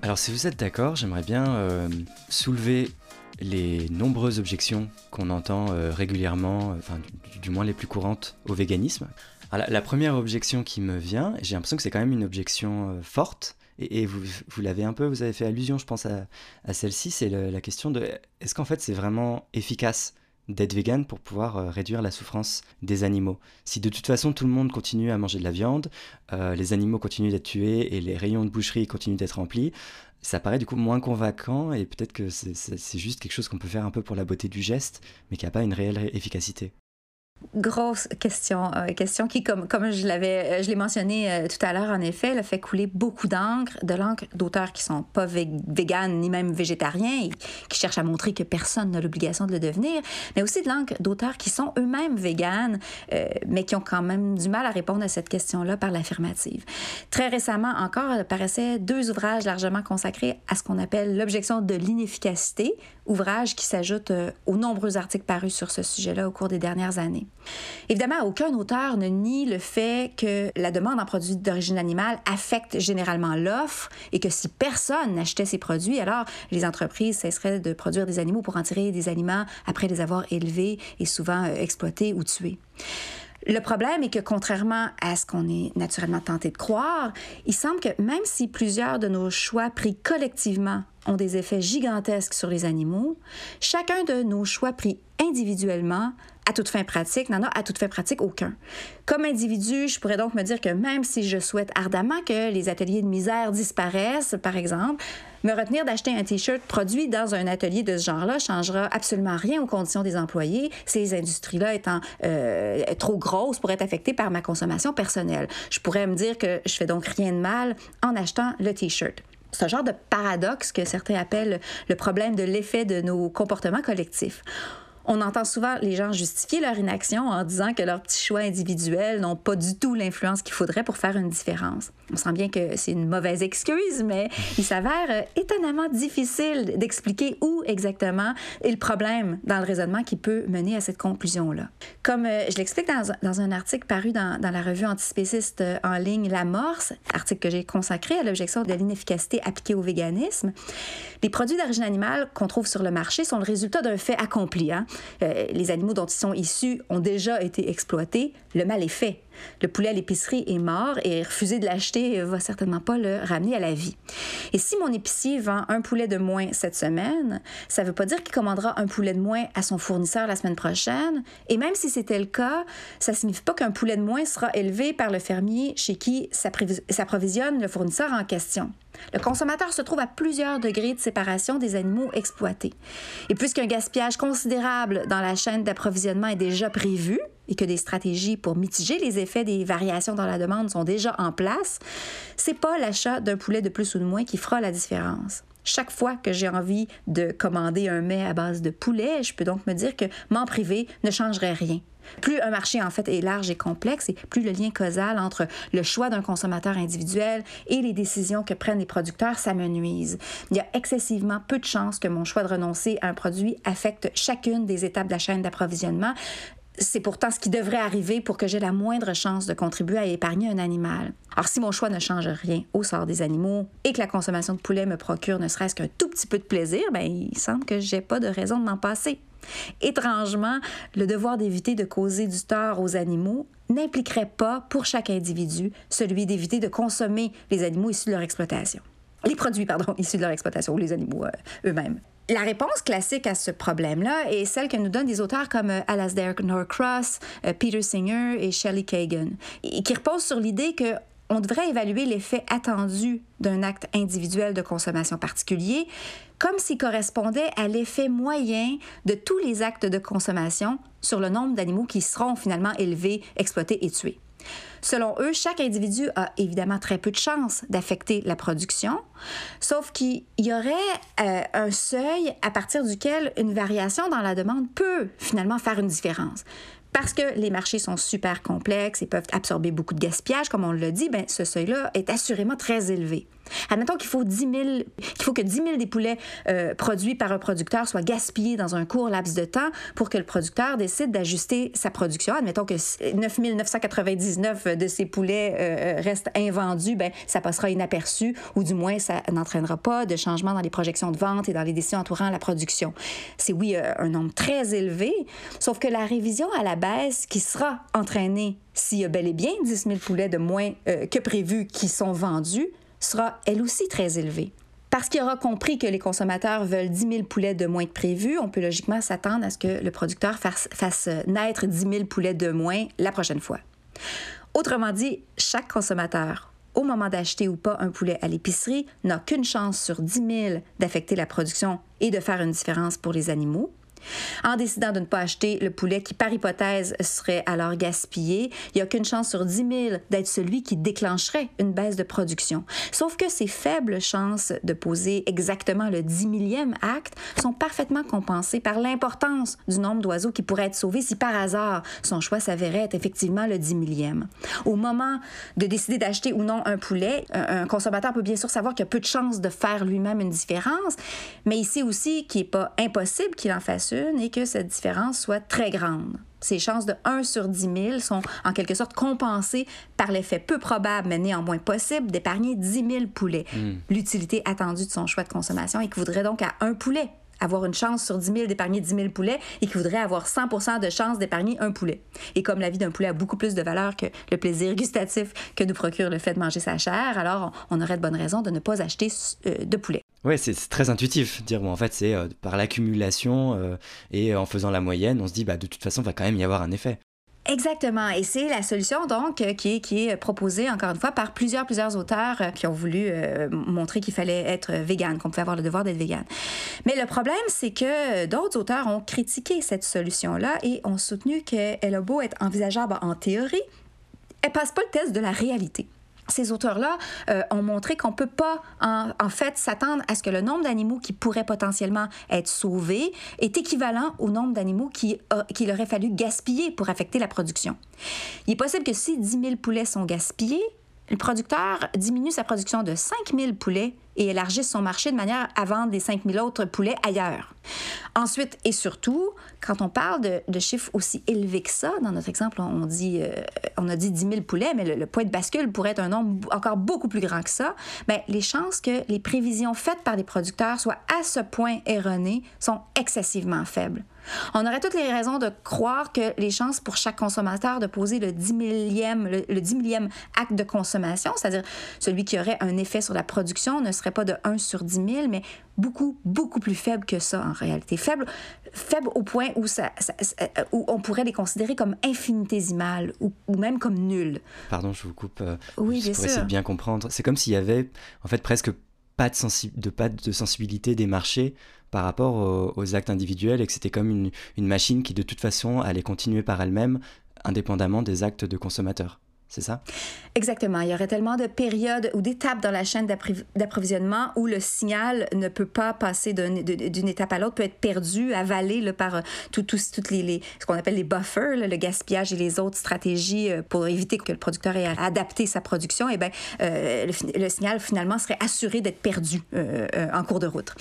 Alors si vous êtes d'accord, j'aimerais bien euh, soulever les nombreuses objections qu'on entend euh, régulièrement, enfin du, moins les plus courantes au véganisme. la, première objection qui me vient, j'ai l'impression que c'est quand même une objection euh, forte, et, vous, vous l'avez un peu, vous avez fait allusion je pense à, celle-ci, c'est la question de est-ce qu'en fait c'est vraiment efficace d'être vegan pour pouvoir réduire la souffrance des animaux? Si de toute façon tout le monde continue à manger de la viande, les animaux continuent d'être tués et les rayons de boucherie continuent d'être remplis, ça paraît du coup moins convaincant et peut-être que c'est juste quelque chose qu'on peut faire un peu pour la beauté du geste, mais qui n'a pas une réelle efficacité. Grosse question, euh, question qui, comme, comme je l'avais, euh, je l'ai mentionné euh, tout à l'heure, en effet, fait couler beaucoup d'encre, de l'encre d'auteurs qui sont pas véganes ni même végétariens et qui cherchent à montrer que personne n'a l'obligation de le devenir, mais aussi de l'encre d'auteurs qui sont eux-mêmes véganes, mais qui ont quand même du mal à répondre à cette question-là par l'affirmative. Très récemment encore, apparaissaient deux ouvrages largement consacrés à ce qu'on appelle l'objection de l'inefficacité, ouvrage qui s'ajoute aux nombreux articles parus sur ce sujet-là au cours des dernières années. Évidemment, aucun auteur ne nie le fait que la demande en produits d'origine animale affecte généralement l'offre et que si personne n'achetait ces produits, alors les entreprises cesseraient de produire des animaux pour en tirer des aliments après les avoir élevés et souvent euh, exploités ou tués. Le problème est que contrairement à ce qu'on est naturellement tenté de croire, il semble que même si plusieurs de nos choix pris collectivement ont des effets gigantesques sur les animaux, chacun de nos choix pris individuellement à toute fin pratique, n'en a à toute fin pratique aucun. Comme individu, je pourrais donc me dire que même si je souhaite ardemment que les ateliers de misère disparaissent, par exemple, me retenir d'acheter un T-shirt produit dans un atelier de ce genre-là changera absolument rien aux conditions des employés, ces industries-là étant euh, trop grosses pour être affectées par ma consommation personnelle. Je pourrais me dire que je fais donc rien de mal en achetant le T-shirt. Un genre de paradoxe que certains appellent le problème de l'effet de nos comportements collectifs. On entend souvent les gens justifier leur inaction en disant que leurs petits choix individuels n'ont pas du tout l'influence qu'il faudrait pour faire une différence. On sent bien que c'est une mauvaise excuse, mais il s'avère euh, étonnamment difficile d'expliquer où exactement est le problème dans le raisonnement qui peut mener à cette conclusion-là. Comme euh, je l'explique dans, un article paru dans, dans la revue antispéciste euh, en ligne L'Amorce, article que j'ai consacré à l'objection de l'inefficacité appliquée au véganisme, les produits d'origine animale qu'on trouve sur le marché sont le résultat d'un fait accompli. Hein? Les animaux dont ils sont issus ont déjà été exploités. Le mal est fait. Le poulet à l'épicerie est mort et refuser de l'acheter va certainement pas le ramener à la vie. Et si mon épicier vend un poulet de moins cette semaine, ça ne veut pas dire qu'il commandera un poulet de moins à son fournisseur la semaine prochaine. Et même si c'était le cas, ça ne signifie pas qu'un poulet de moins sera élevé par le fermier chez qui s'approvisionne le fournisseur en question. Le consommateur se trouve à plusieurs degrés de séparation des animaux exploités. Et puisqu'un gaspillage considérable dans la chaîne d'approvisionnement est déjà prévu, et que des stratégies pour mitiger les effets des variations dans la demande sont déjà en place, c'est pas l'achat d'un poulet de plus ou de moins qui fera la différence. Chaque fois que j'ai envie de commander un mets à base de poulet, je peux donc me dire que m'en priver ne changerait rien. Plus un marché en fait est large et complexe, et plus le lien causal entre le choix d'un consommateur individuel et les décisions que prennent les producteurs s'amenuise. Il y a excessivement peu de chances que mon choix de renoncer à un produit affecte chacune des étapes de la chaîne d'approvisionnement. C'est pourtant ce qui devrait arriver pour que j'ai la moindre chance de contribuer à épargner un animal. Alors si mon choix ne change rien au sort des animaux et que la consommation de poulet me procure ne serait-ce qu'un tout petit peu de plaisir, ben il semble que j'ai pas de raison de m'en passer. Étrangement, le devoir d'éviter de causer du tort aux animaux n'impliquerait pas pour chaque individu celui d'éviter de consommer les animaux issus de leur exploitation. Les produits, pardon, issus de leur exploitation, les animaux euh, eux-mêmes. La réponse classique à ce problème-là est celle que nous donnent des auteurs comme euh, Alasdair Norcross, euh, Peter Singer et Shelley Kagan, qui repose sur l'idée que on devrait évaluer l'effet attendu d'un acte individuel de consommation particulier comme s'il correspondait à l'effet moyen de tous les actes de consommation sur le nombre d'animaux qui seront finalement élevés, exploités et tués. Selon eux, chaque individu a évidemment très peu de chances d'affecter la production, sauf qu'il y aurait euh, un seuil à partir duquel une variation dans la demande peut finalement faire une différence. Parce que les marchés sont super complexes et peuvent absorber beaucoup de gaspillage, comme on l'a dit, ben, ce seuil-là est assurément très élevé. Admettons qu'il faut, 10 000, qu'il faut que 10 000 des poulets euh, produits par un producteur soient gaspillés dans un court laps de temps pour que le producteur décide d'ajuster sa production. Admettons que 9 999 de ces poulets euh, restent invendus, ben, ça passera inaperçu ou du moins ça n'entraînera pas de changement dans les projections de vente et dans les décisions entourant la production. C'est oui euh, un nombre très élevé, sauf que la révision à la baisse qui sera entraînée s'il y a bel et bien 10 000 poulets de moins que prévu qui sont vendus, sera elle aussi très élevée. Parce qu'il aura compris que les consommateurs veulent 10 000 poulets de moins que prévu, on peut logiquement s'attendre à ce que le producteur fasse, naître 10 000 poulets de moins la prochaine fois. Autrement dit, chaque consommateur, au moment d'acheter ou pas un poulet à l'épicerie, n'a qu'une chance sur 10 000 d'affecter la production et de faire une différence pour les animaux. En décidant de ne pas acheter le poulet qui, par hypothèse, serait alors gaspillé, il n'y a qu'une chance sur 10 000 d'être celui qui déclencherait une baisse de production. Sauf que ces faibles chances de poser exactement le 10 millième acte sont parfaitement compensées par l'importance du nombre d'oiseaux qui pourraient être sauvés si par hasard son choix s'avérait être effectivement le 10 millième. Au moment de décider d'acheter ou non un poulet, un consommateur peut bien sûr savoir qu'il a peu de chances de faire lui-même une différence, mais il sait aussi qu'il n'est pas impossible qu'il en fasse et que cette différence soit très grande. Ces chances de 1 sur 10 000 sont en quelque sorte compensées par l'effet peu probable, mais néanmoins possible, d'épargner 10 000 poulets. Hmm. L'utilité attendue de son choix de consommation équivaudrait donc à un poulet avoir une chance sur 10 000 d'épargner 10 000 poulets et qui voudrait avoir 100% de chance d'épargner un poulet. Et comme la vie d'un poulet a beaucoup plus de valeur que le plaisir gustatif que nous procure le fait de manger sa chair, alors on aurait de bonnes raisons de ne pas acheter euh, de poulet. Oui, c'est très intuitif. Dire, bon, en fait, c'est euh, par l'accumulation euh, et en faisant la moyenne, on se dit, bah, de toute façon, il va quand même y avoir un effet. Exactement. Et c'est la solution, donc, euh, qui est, proposée, encore une fois, par plusieurs, plusieurs auteurs qui ont voulu montrer qu'il fallait être vegan, qu'on pouvait avoir le devoir d'être vegan. Mais le problème, c'est que d'autres auteurs ont critiqué cette solution-là et ont soutenu qu'elle a beau être envisageable en théorie, elle passe pas le test de la réalité ces auteurs-là euh, ont montré qu'on ne peut pas, en, fait, s'attendre à ce que le nombre d'animaux qui pourraient potentiellement être sauvés est équivalent au nombre d'animaux qu'il aurait fallu gaspiller pour affecter la production. Il est possible que si 10 000 poulets sont gaspillés, le producteur diminue sa production de 5 000 poulets et élargisse son marché de manière à vendre les 5 000 autres poulets ailleurs. Ensuite et surtout, quand on parle de, chiffres aussi élevés que ça, dans notre exemple, on, euh, a dit 10 000 poulets, mais le, point de bascule pourrait être un nombre encore beaucoup plus grand que ça, bien, les chances que les prévisions faites par les producteurs soient à ce point erronées sont excessivement faibles. On aurait toutes les raisons de croire que les chances pour chaque consommateur de poser le 10 millième, le, 10 millième acte de consommation, c'est-à-dire celui qui aurait un effet sur la production, ne serait pas de 1 sur 10 000, mais beaucoup, beaucoup plus faible que ça en réalité. Faible, faible au point où, ça, où on pourrait les considérer comme infinitésimales ou, ou même comme nulles. Pardon, je vous coupe. Euh, oui, bien pour essayer de bien comprendre. C'est comme s'il y avait en fait presque de sensibilité des marchés par rapport aux, actes individuels et que c'était comme une, une, machine qui de toute façon allait continuer par elle-même indépendamment des actes de consommateurs. C'est ça? Exactement. Il y aurait tellement de périodes ou d'étapes dans la chaîne d'approvisionnement où le signal ne peut pas passer d'une étape à l'autre, peut être perdu, avalé par euh, tout, toutes les, ce qu'on appelle les buffers, le gaspillage et les autres stratégies euh, pour éviter que le producteur ait à adapter sa production. Eh bien, euh, le, signal finalement serait assuré d'être perdu en cours de route.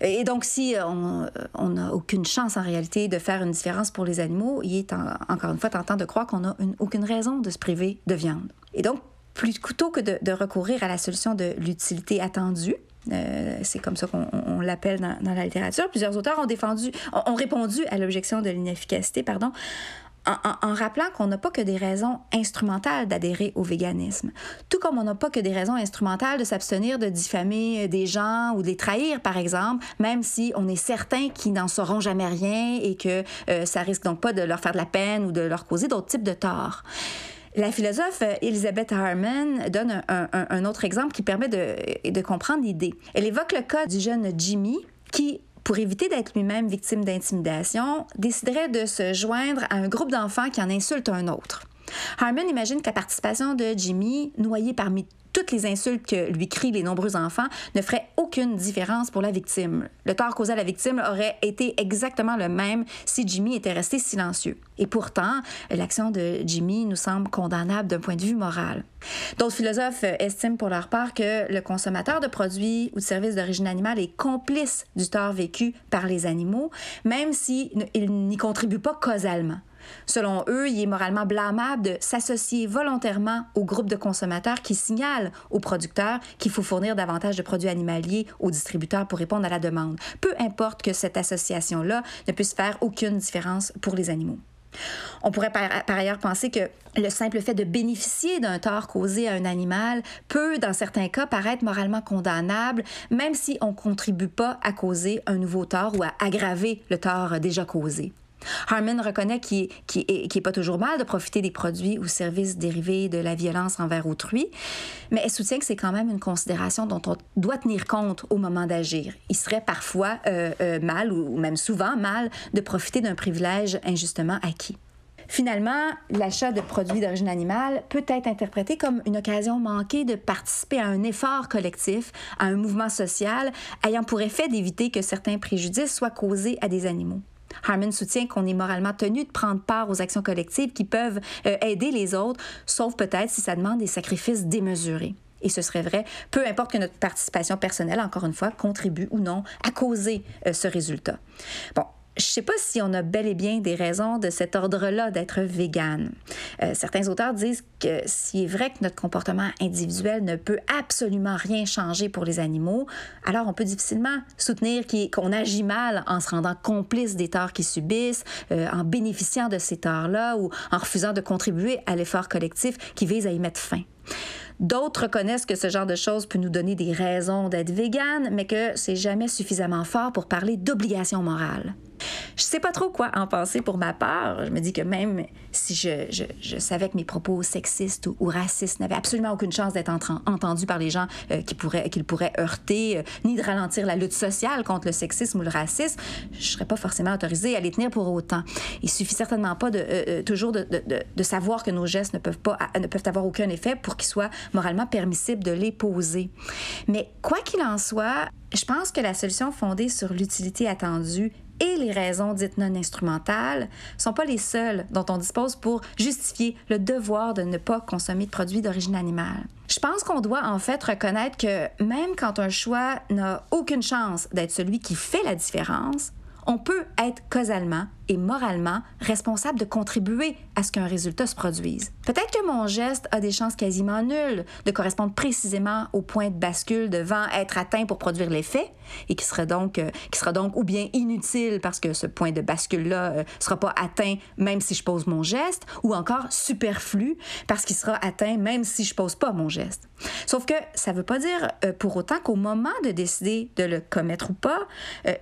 Et donc, si on n'a aucune chance en réalité de faire une différence pour les animaux, il est encore une fois tentant de croire qu'on n'a aucune raison de se priver de viande. Et donc, plutôt que de, recourir à la solution de l'utilité attendue, euh, c'est comme ça qu'on l'appelle dans, dans, la littérature. Plusieurs auteurs ont défendu, ont répondu à l'objection de l'inefficacité, pardon, en, rappelant qu'on n'a pas que des raisons instrumentales d'adhérer au véganisme, tout comme on n'a pas que des raisons instrumentales de s'abstenir de diffamer des gens ou de les trahir, par exemple, même si on est certain qu'ils n'en sauront jamais rien et que euh, ça risque donc pas de leur faire de la peine ou de leur causer d'autres types de torts. La philosophe euh, Elizabeth Harman donne un, autre exemple qui permet de comprendre l'idée. Elle évoque le cas du jeune Jimmy qui pour éviter d'être lui-même victime d'intimidation, déciderait de se joindre à un groupe d'enfants qui en insulte un autre. Harmon imagine que la participation de Jimmy, noyé parmi toutes les insultes que lui crient les nombreux enfants ne feraient aucune différence pour la victime. Le tort causé à la victime aurait été exactement le même si Jimmy était resté silencieux. Et pourtant, l'action de Jimmy nous semble condamnable d'un point de vue moral. D'autres philosophes estiment pour leur part que le consommateur de produits ou de services d'origine animale est complice du tort vécu par les animaux, même s'il n'y contribue pas causalement. Selon eux, il est moralement blâmable de s'associer volontairement au groupe de consommateurs qui signalent aux producteurs qu'il faut fournir davantage de produits animaliers aux distributeurs pour répondre à la demande, peu importe que cette association-là ne puisse faire aucune différence pour les animaux. On pourrait par, ailleurs penser que le simple fait de bénéficier d'un tort causé à un animal peut, dans certains cas, paraître moralement condamnable, même si on ne contribue pas à causer un nouveau tort ou à aggraver le tort déjà causé. Harmon reconnaît qu'il n'est pas toujours mal de profiter des produits ou services dérivés de la violence envers autrui, mais elle soutient que c'est quand même une considération dont on doit tenir compte au moment d'agir. Il serait parfois euh, euh, mal, ou même souvent mal, de profiter d'un privilège injustement acquis. Finalement, l'achat de produits d'origine animale peut être interprété comme une occasion manquée de participer à un effort collectif, à un mouvement social ayant pour effet d'éviter que certains préjudices soient causés à des animaux. Harmon soutient qu'on est moralement tenu de prendre part aux actions collectives qui peuvent euh, aider les autres, sauf peut-être si ça demande des sacrifices démesurés. Et ce serait vrai, peu importe que notre participation personnelle, encore une fois, contribue ou non à causer euh, ce résultat. Bon, je ne sais pas si on a bel et bien des raisons de cet ordre-là d'être vegan. Euh, certains auteurs disent que s'il est vrai que notre comportement individuel ne peut absolument rien changer pour les animaux, alors on peut difficilement soutenir qu'on agit mal en se rendant complice des torts qu'ils subissent, euh, en bénéficiant de ces torts-là ou en refusant de contribuer à l'effort collectif qui vise à y mettre fin. D'autres reconnaissent que ce genre de choses peut nous donner des raisons d'être vegan, mais que c'est jamais suffisamment fort pour parler d'obligation morale. Je sais pas trop quoi en penser pour ma part. Je me dis que même si je, savais que mes propos sexistes ou, racistes n'avaient absolument aucune chance d'être entendus par les gens euh, qui pourraient, qu'ils pourraient heurter, euh, ni de ralentir la lutte sociale contre le sexisme ou le racisme, je serais pas forcément autorisée à les tenir pour autant. Il suffit certainement pas de, euh, toujours de, de, savoir que nos gestes ne peuvent, pas, ne peuvent avoir aucun effet pour qu'il soit moralement permissible de les poser. Mais quoi qu'il en soit, je pense que la solution fondée sur l'utilité attendue et les raisons dites non instrumentales sont pas les seules dont on dispose pour justifier le devoir de ne pas consommer de produits d'origine animale. Je pense qu'on doit en fait reconnaître que même quand un choix n'a aucune chance d'être celui qui fait la différence, on peut être causalement et moralement responsable de contribuer à ce qu'un résultat se produise. Peut-être que mon geste a des chances quasiment nulles de correspondre précisément au point de bascule devant être atteint pour produire l'effet et qui sera donc, euh, sera donc ou bien inutile parce que ce point de bascule-là ne euh, sera pas atteint même si je pose mon geste ou encore superflu parce qu'il sera atteint même si je pose pas mon geste. Sauf que ça ne veut pas dire euh, pour autant qu'au moment de décider de le commettre ou pas,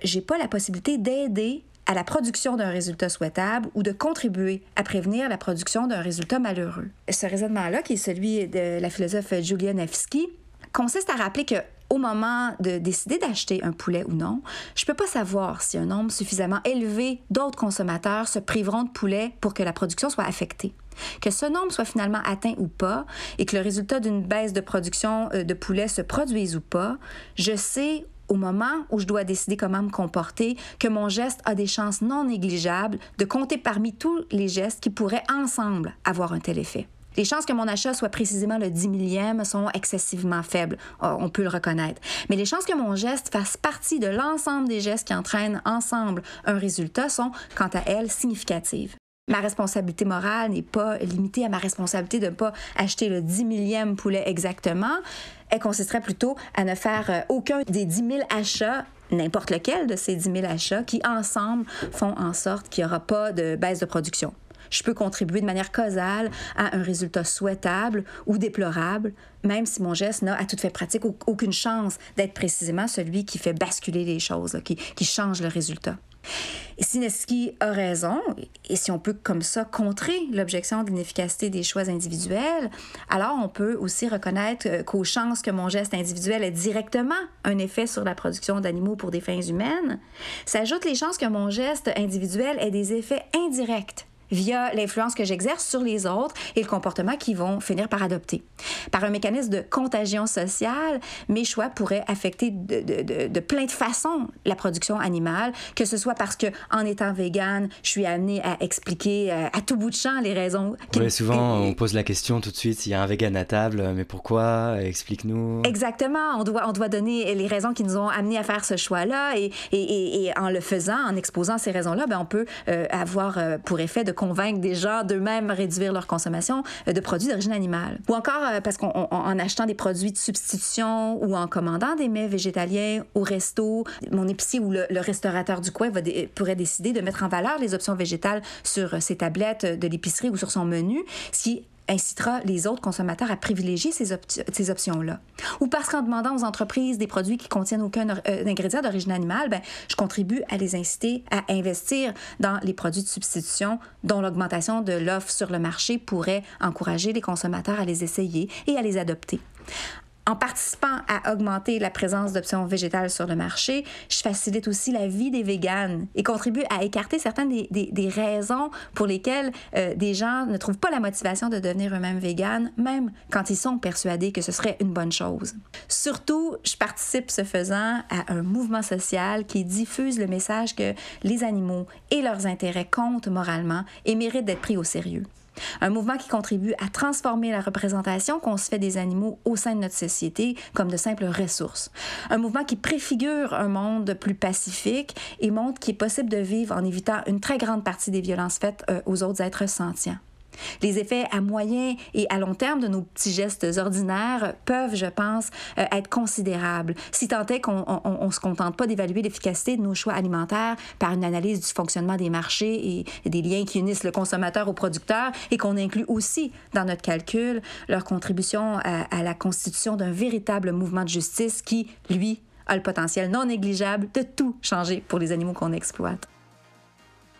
j'ai pas la possibilité d'aider à la production d'un résultat souhaitable ou de contribuer à prévenir la production d'un résultat malheureux. Ce raisonnement-là, qui est celui de la philosophe Julia Nevsky, consiste à rappeler que au moment de décider d'acheter un poulet ou non, je ne peux pas savoir si un nombre suffisamment élevé d'autres consommateurs se priveront de poulet pour que la production soit affectée. Que ce nombre soit finalement atteint ou pas, et que le résultat d'une baisse de production euh, de poulet se produise ou pas, je sais au moment où je dois décider comment me comporter, que mon geste a des chances non négligeables de compter parmi tous les gestes qui pourraient ensemble avoir un tel effet. Les chances que mon achat soit précisément le 10 millième sont excessivement faibles, oh, on peut le reconnaître. Mais les chances que mon geste fasse partie de l'ensemble des gestes qui entraînent ensemble un résultat sont, quant à elles, significatives. Ma responsabilité morale n'est pas limitée à ma responsabilité de ne pas acheter le 10 millième poulet exactement. Elle consisterait plutôt à ne faire euh, aucun des 10 000 achats n'importe lequel de ces 10 000 achats qui, ensemble, font en sorte qu'il n'y aura pas de baisse de production. Je peux contribuer de manière causale à un résultat souhaitable ou déplorable, même si mon geste n'a à toute fait pratique aucune chance d'être précisément celui qui fait basculer les choses, qui, qui change le résultat. Sineski a raison, et si on peut comme ça contrer l'objection de l'inefficacité des choix individuels, alors on peut aussi reconnaître euh, qu'aux chances que mon geste individuel ait directement un effet sur la production d'animaux pour des fins humaines, s'ajoutent les chances que mon geste individuel ait des effets indirects via l'influence que j'exerce sur les autres et le comportement qu'ils vont finir par adopter. Par un mécanisme de contagion sociale, mes choix pourraient affecter de, de, plein de façons la production animale, que ce soit parce que en étant végane, je suis amenée à expliquer euh, à tout bout de champ les raisons. Oui, souvent on pose la question tout de suite s'il y a un vegan à table, mais pourquoi? Explique-nous. Exactement, on doit, on doit donner les raisons qui nous ont amenés à faire ce choix-là et, et, et, en le faisant, en exposant ces raisons-là, ben, on peut euh, avoir euh, pour effet de convaincre des gens d'eux-mêmes réduire leur consommation de produits d'origine animale. Ou encore parce qu'en achetant des produits de substitution ou en commandant des mets végétaliens au resto, mon épicier ou le, restaurateur du coin pourrait décider de mettre en valeur les options végétales sur ses tablettes de l'épicerie ou sur son menu, ce qui incitera les autres consommateurs à privilégier ces, options-là. Ou parce qu'en demandant aux entreprises des produits qui contiennent aucun euh, ingrédient d'origine animale, ben, je contribue à les inciter à investir dans les produits de substitution dont l'augmentation de l'offre sur le marché pourrait encourager les consommateurs à les essayer et à les adopter. En participant à augmenter la présence d'options végétales sur le marché, je facilite aussi la vie des véganes et contribue à écarter certaines des, raisons pour lesquelles euh, des gens ne trouvent pas la motivation de devenir eux-mêmes véganes, même quand ils sont persuadés que ce serait une bonne chose. Surtout, je participe ce faisant à un mouvement social qui diffuse le message que les animaux et leurs intérêts comptent moralement et méritent d'être pris au sérieux. Un mouvement qui contribue à transformer la représentation qu'on se fait des animaux au sein de notre société comme de simples ressources. Un mouvement qui préfigure un monde plus pacifique et montre qu'il est possible de vivre en évitant une très grande partie des violences faites euh, aux autres êtres sentients. Les effets à moyen et à long terme de nos petits gestes ordinaires peuvent, je pense, euh, être considérables, si tant est qu'on ne se contente pas d'évaluer l'efficacité de nos choix alimentaires par une analyse du fonctionnement des marchés et des liens qui unissent le consommateur au producteur et qu'on inclut aussi dans notre calcul leur contribution à, à la constitution d'un véritable mouvement de justice qui, lui, a le potentiel non négligeable de tout changer pour les animaux qu'on exploite.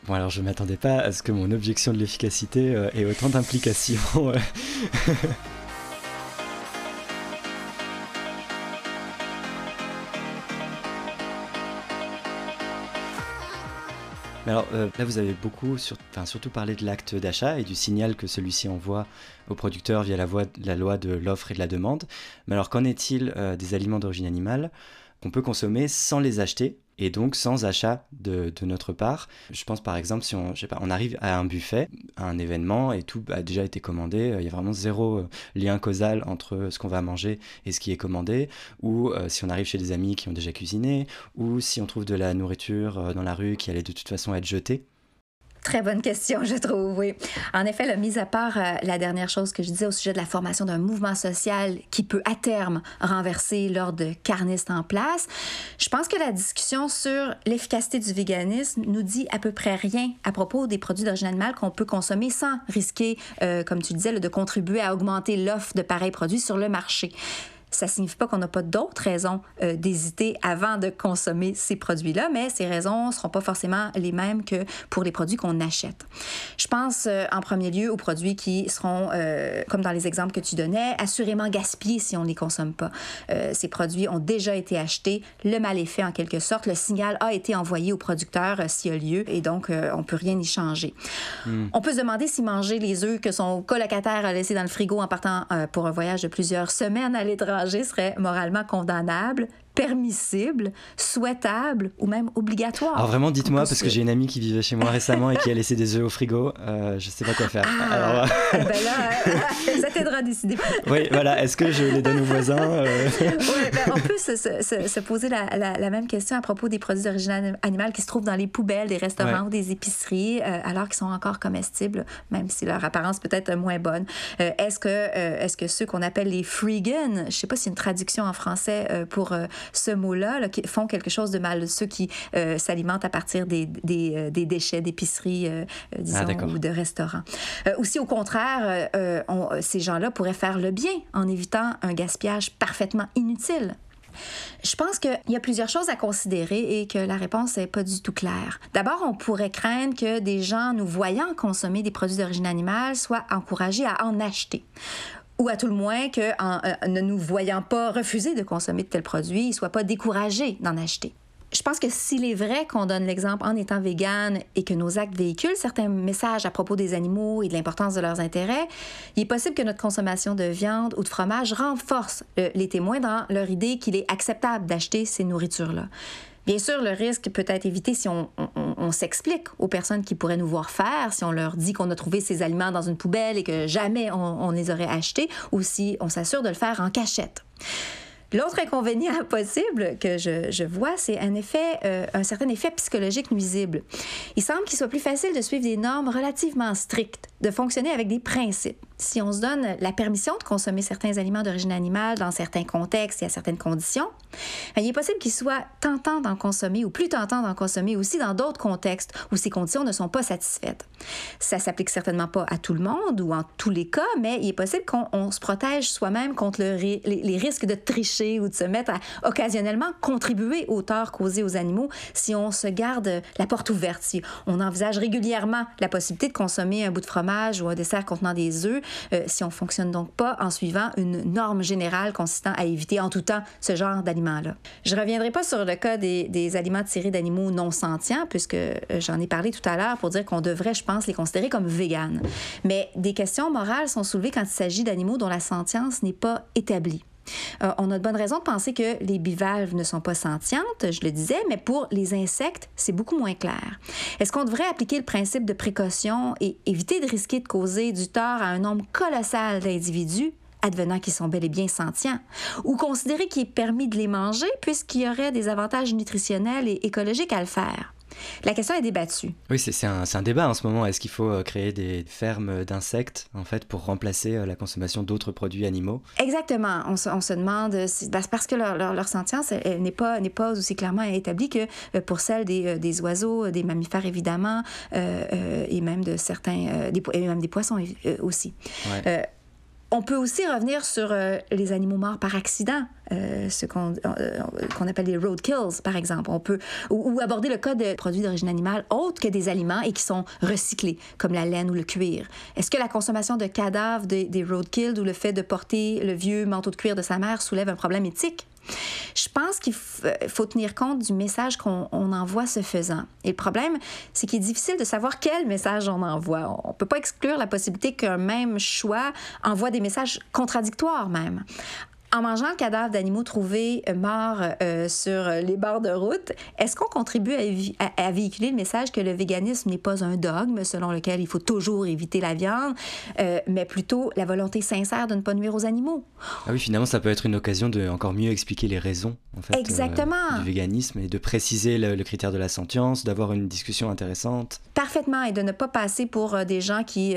Bon, alors je ne m'attendais pas à ce que mon objection de l'efficacité euh, ait autant d'implications. Euh. Mais alors euh, là, vous avez beaucoup, sur, surtout parlé de l'acte d'achat et du signal que celui-ci envoie aux producteurs via la loi de l'offre et de la demande. Mais alors, qu'en est-il des aliments d'origine animale qu'on peut consommer sans les acheter et donc sans achat de, notre part. Je pense par exemple si on, pas, on arrive à un buffet, à un événement et tout a déjà été commandé, euh, il y a vraiment zéro euh, lien causal entre ce qu'on va manger et ce qui est commandé, ou euh, si on arrive chez des amis qui ont déjà cuisiné, ou si on trouve de la nourriture dans la rue qui allait de toute façon être jetée. Très bonne question, je trouve, oui. En effet, le mis à part euh, la dernière chose que je disais au sujet de la formation d'un mouvement social qui peut à terme renverser l'ordre carniste en place, je pense que la discussion sur l'efficacité du véganisme nous dit à peu près rien à propos des produits d'origine animale qu'on peut consommer sans risquer, euh, comme tu disais, de contribuer à augmenter l'offre de pareils produits sur le marché ça signifie pas qu'on n'a pas d'autres raisons euh, d'hésiter avant de consommer ces produits-là, mais ces raisons ne seront pas forcément les mêmes que pour les produits qu'on achète. Je pense euh, en premier lieu aux produits qui seront, euh, comme dans les exemples que tu donnais, assurément gaspillés si on ne les consomme pas. ces produits ont déjà été achetés, le mal est fait en quelque sorte, le signal a été envoyé au producteur s'il y a lieu et donc on ne peut rien y changer. Hmm. On peut se demander si manger les œufs que son colocataire a laissés dans le frigo en partant pour un voyage de plusieurs semaines à l'étranger serait moralement condamnable permissible, souhaitable ou même obligatoire. Alors vraiment, dites-moi, parce que j'ai une amie qui vivait chez moi récemment et qui a laissé des œufs au frigo. Euh, je sais pas quoi faire. Ah, Alors... ben là, ça t'aidera à décider. oui, voilà. Est-ce que je les donne aux voisins euh? ouais, ben, On peut se, se, poser la, la, même question à propos des produits d'origine animale qui se trouvent dans les poubelles des restaurants ou des épiceries, euh, alors qu'ils sont encore comestibles, même si leur apparence peut être moins bonne. Euh, est-ce que, est-ce que ceux qu'on appelle les freegan, je sais pas y a une traduction en français pour ce mot-là, qui font quelque chose de mal. Ceux qui euh, s'alimentent à partir des, des, euh, des déchets d'épicerie, euh, disons, ah, ou de restaurants. aussi, au contraire, ces gens-là pourraient faire le bien en évitant un gaspillage parfaitement inutile. Je pense qu'il y a plusieurs choses à considérer et que la réponse n'est pas du tout claire. D'abord, on pourrait craindre que des gens nous voyant consommer des produits d'origine animale soient encouragés à en acheter ou à tout le moins que, en, euh, ne nous voyant pas refuser de consommer de tels produits, ils ne soient pas découragés d'en acheter. je pense que s'il est vrai qu'on donne l'exemple en étant vegan et que nos actes véhiculent certains messages à propos des animaux et de l'importance de leurs intérêts, il est possible que notre consommation de viande ou de fromage renforce les témoins dans leur idée qu'il est acceptable d'acheter ces nourritures-là. Bien sûr, le risque peut être évité si on, s'explique aux personnes qui pourraient nous voir faire, si on leur dit qu'on a trouvé ces aliments dans une poubelle et que jamais on, on les aurait achetés, ou si on s'assure de le faire en cachette. L'autre inconvénient possible que je, vois, c'est un effet, euh, certain effet psychologique nuisible. Il semble qu'il soit plus facile de suivre des normes relativement strictes, de fonctionner avec des principes si on se donne la permission de consommer certains aliments d'origine animale dans certains contextes et à certaines conditions, ben, il est possible qu'il soit tentant d'en consommer ou plus tentant d'en consommer aussi dans d'autres contextes où ces conditions ne sont pas satisfaites. Ça s'applique certainement pas à tout le monde ou en tous les cas, mais il est possible qu'on se protège soi-même contre les, risques de tricher ou de se mettre à occasionnellement contribuer aux torts causés aux animaux si on se garde la porte ouverte, si on envisage régulièrement la possibilité de consommer un bout de fromage ou un dessert contenant des œufs euh, si on fonctionne donc pas en suivant une norme générale consistant à éviter en tout temps ce genre d'aliments-là. Je reviendrai pas sur le cas des, aliments tirés d'animaux non sentients, puisque euh, j'en ai parlé tout à l'heure pour dire qu'on devrait, je pense, les considérer comme véganes. Mais des questions morales sont soulevées quand il s'agit d'animaux dont la sentience n'est pas établie. Euh, on a de bonnes raisons de penser que les bivalves ne sont pas sentientes, je le disais, mais pour les insectes, c'est beaucoup moins clair. Est-ce qu'on devrait appliquer le principe de précaution et éviter de risquer de causer du tort à un nombre colossal d'individus advenant qu'ils sont bel et bien sentients, ou considérer qu'il est permis de les manger puisqu'il y aurait des avantages nutritionnels et écologiques à le faire? La question est débattue. Oui, c'est un, un, débat en ce moment. Est-ce qu'il faut euh, créer des fermes d'insectes, en fait, pour remplacer euh, la consommation d'autres produits animaux? Exactement. On se, on se demande, parce que leur, leur, leur sentience n'est pas, pas aussi clairement établie que euh, pour celle des, des oiseaux, des mammifères, évidemment, et même de certains, des, et même des poissons aussi. On peut aussi revenir sur euh, les animaux morts par accident, euh, ce euh, qu'on appelle des roadkills, par exemple. On peut ou, aborder le cas de produits d'origine animale autres que des aliments et qui sont recyclés, comme la laine ou le cuir. Est-ce que la consommation de cadavres des, des roadkills ou le fait de porter le vieux manteau de cuir de sa mère soulève un problème éthique? Je pense qu'il faut tenir compte du message qu'on envoie ce faisant. Et le problème, c'est qu'il est difficile de savoir quel message on envoie. On ne peut pas exclure la possibilité qu'un même choix envoie des messages contradictoires même. En mangeant le cadavre d'animaux trouvés euh, morts euh, sur les bords de route, est-ce qu'on contribue à, véhiculer le message que le véganisme n'est pas un dogme selon lequel il faut toujours éviter la viande, euh, mais plutôt la volonté sincère de ne pas nuire aux animaux? Ah oui, finalement, ça peut être une occasion de encore mieux expliquer les raisons en fait, Exactement. du véganisme et de préciser le, critère de la sentience, d'avoir une discussion intéressante. Parfaitement, et de ne pas passer pour des gens qui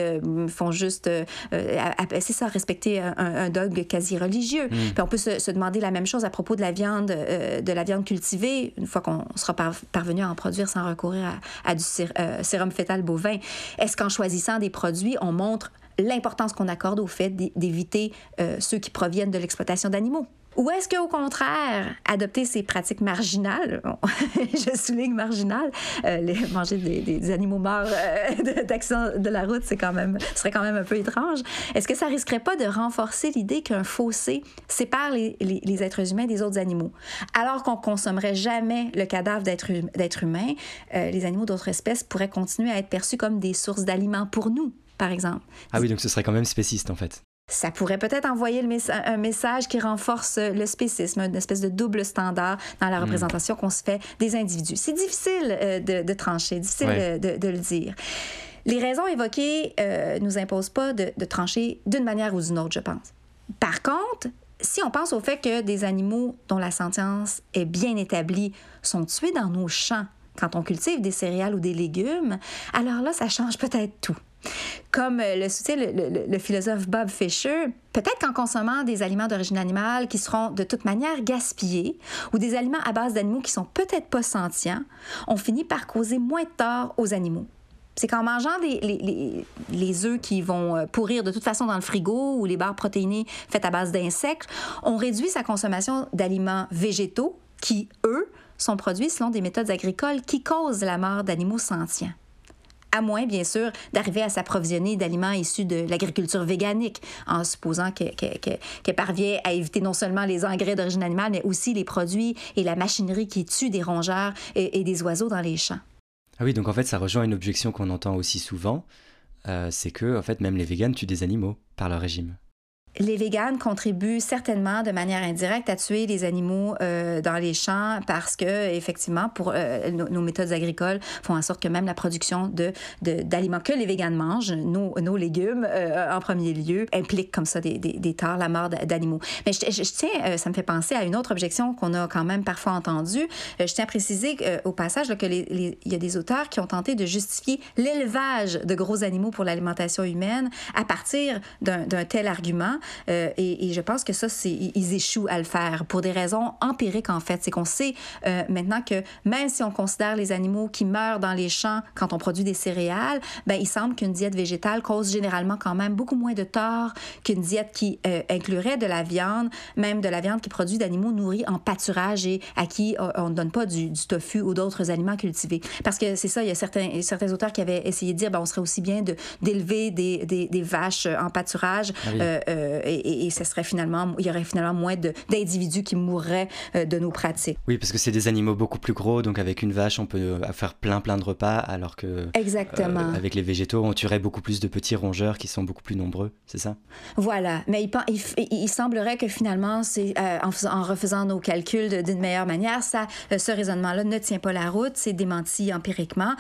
font juste, c'est ça, respecter un, dogme quasi religieux. Mm. Puis on peut se, demander la même chose à propos de la viande, euh, cultivée, une fois qu'on sera parvenu à en produire sans recourir à, du euh, sérum fœtal bovin. Est-ce qu'en choisissant des produits, on montre l'importance qu'on accorde au fait d'éviter euh, ceux qui proviennent de l'exploitation d'animaux? Ou est-ce qu'au contraire, adopter ces pratiques marginales, je souligne marginales, euh, manger des, animaux morts euh, de la route, c'est quand même, serait quand même un peu étrange. Est-ce que ça risquerait pas de renforcer l'idée qu'un fossé sépare les, êtres humains des autres animaux? Alors qu'on consommerait jamais le cadavre d'êtres hum, humains, euh, les animaux d'autres espèces pourraient continuer à être perçus comme des sources d'aliments pour nous, par exemple. Ah oui, donc ce serait quand même spéciste en fait. Ça pourrait peut-être envoyer un message qui renforce le spécisme, une espèce de double standard dans la hmm. représentation qu'on se fait des individus. C'est difficile euh, de, trancher, difficile euh, de, le dire. Les raisons évoquées ne euh, nous imposent pas de, de trancher d'une manière ou d'une autre, je pense. Par contre, si on pense au fait que des animaux dont la sentience est bien établie sont tués dans nos champs quand on cultive des céréales ou des légumes, alors là, ça change peut-être tout. Comme euh, le soutient le, philosophe Bob Fisher, peut-être qu'en consommant des aliments d'origine animale qui seront de toute manière gaspillés ou des aliments à base d'animaux qui sont peut-être pas sentients, on finit par causer moins de tort aux animaux. C'est qu'en mangeant les, les, œufs qui vont euh, pourrir de toute façon dans le frigo ou les barres protéinées faites à base d'insectes, on réduit sa consommation d'aliments végétaux qui, eux, sont produits selon des méthodes agricoles qui causent la mort d'animaux sentients. À moins, bien sûr, d'arriver à s'approvisionner d'aliments issus de l'agriculture véganique, en supposant qu'elle parvient à éviter non seulement les engrais d'origine animale, mais aussi les produits et la machinerie qui tuent des rongeurs et, des oiseaux dans les champs. Ah oui, donc en fait, ça rejoint une objection qu'on entend aussi souvent, euh, c'est que en fait, même les véganes tuent des animaux par leur régime les véganes contribuent certainement de manière indirecte à tuer les animaux euh, dans les champs parce que effectivement pour euh, nos, méthodes agricoles font en sorte que même la production de d'aliments que les véganes mangent nos, nos légumes euh, en premier lieu implique comme ça des, des, des torts la mort d'animaux. Mais je, je, tiens ça me fait penser à une autre objection qu'on a quand même parfois entendue. Je tiens à préciser au passage là, que les, il y a des auteurs qui ont tenté de justifier l'élevage de gros animaux pour l'alimentation humaine à partir d'un tel argument euh, et, je pense que ça, c'est, ils échouent à le faire pour des raisons empiriques, en fait. C'est qu'on sait euh, maintenant que même si on considère les animaux qui meurent dans les champs quand on produit des céréales, ben, il semble qu'une diète végétale cause généralement quand même beaucoup moins de tort qu'une diète qui euh, inclurait de la viande, même de la viande qui produit d'animaux nourris en pâturage et à qui on ne donne pas du, tofu ou d'autres aliments cultivés. Parce que c'est ça, il y a certains, certains auteurs qui avaient essayé de dire, ben, on serait aussi bien de, d'élever des, des, des, vaches en pâturage ah et, ce serait finalement, il y aurait finalement moins d'individus qui mourraient euh, de nos pratiques. Oui, parce que c'est des animaux beaucoup plus gros, donc avec une vache, on peut euh, faire plein plein de repas, alors que Exactement. Euh, avec les végétaux, on tuerait beaucoup plus de petits rongeurs qui sont beaucoup plus nombreux, c'est ça? Voilà, mais il, il, semblerait que finalement, c'est en, en, refaisant nos calculs d'une meilleure manière, ça, ce raisonnement-là ne tient pas la route, c'est démenti empiriquement.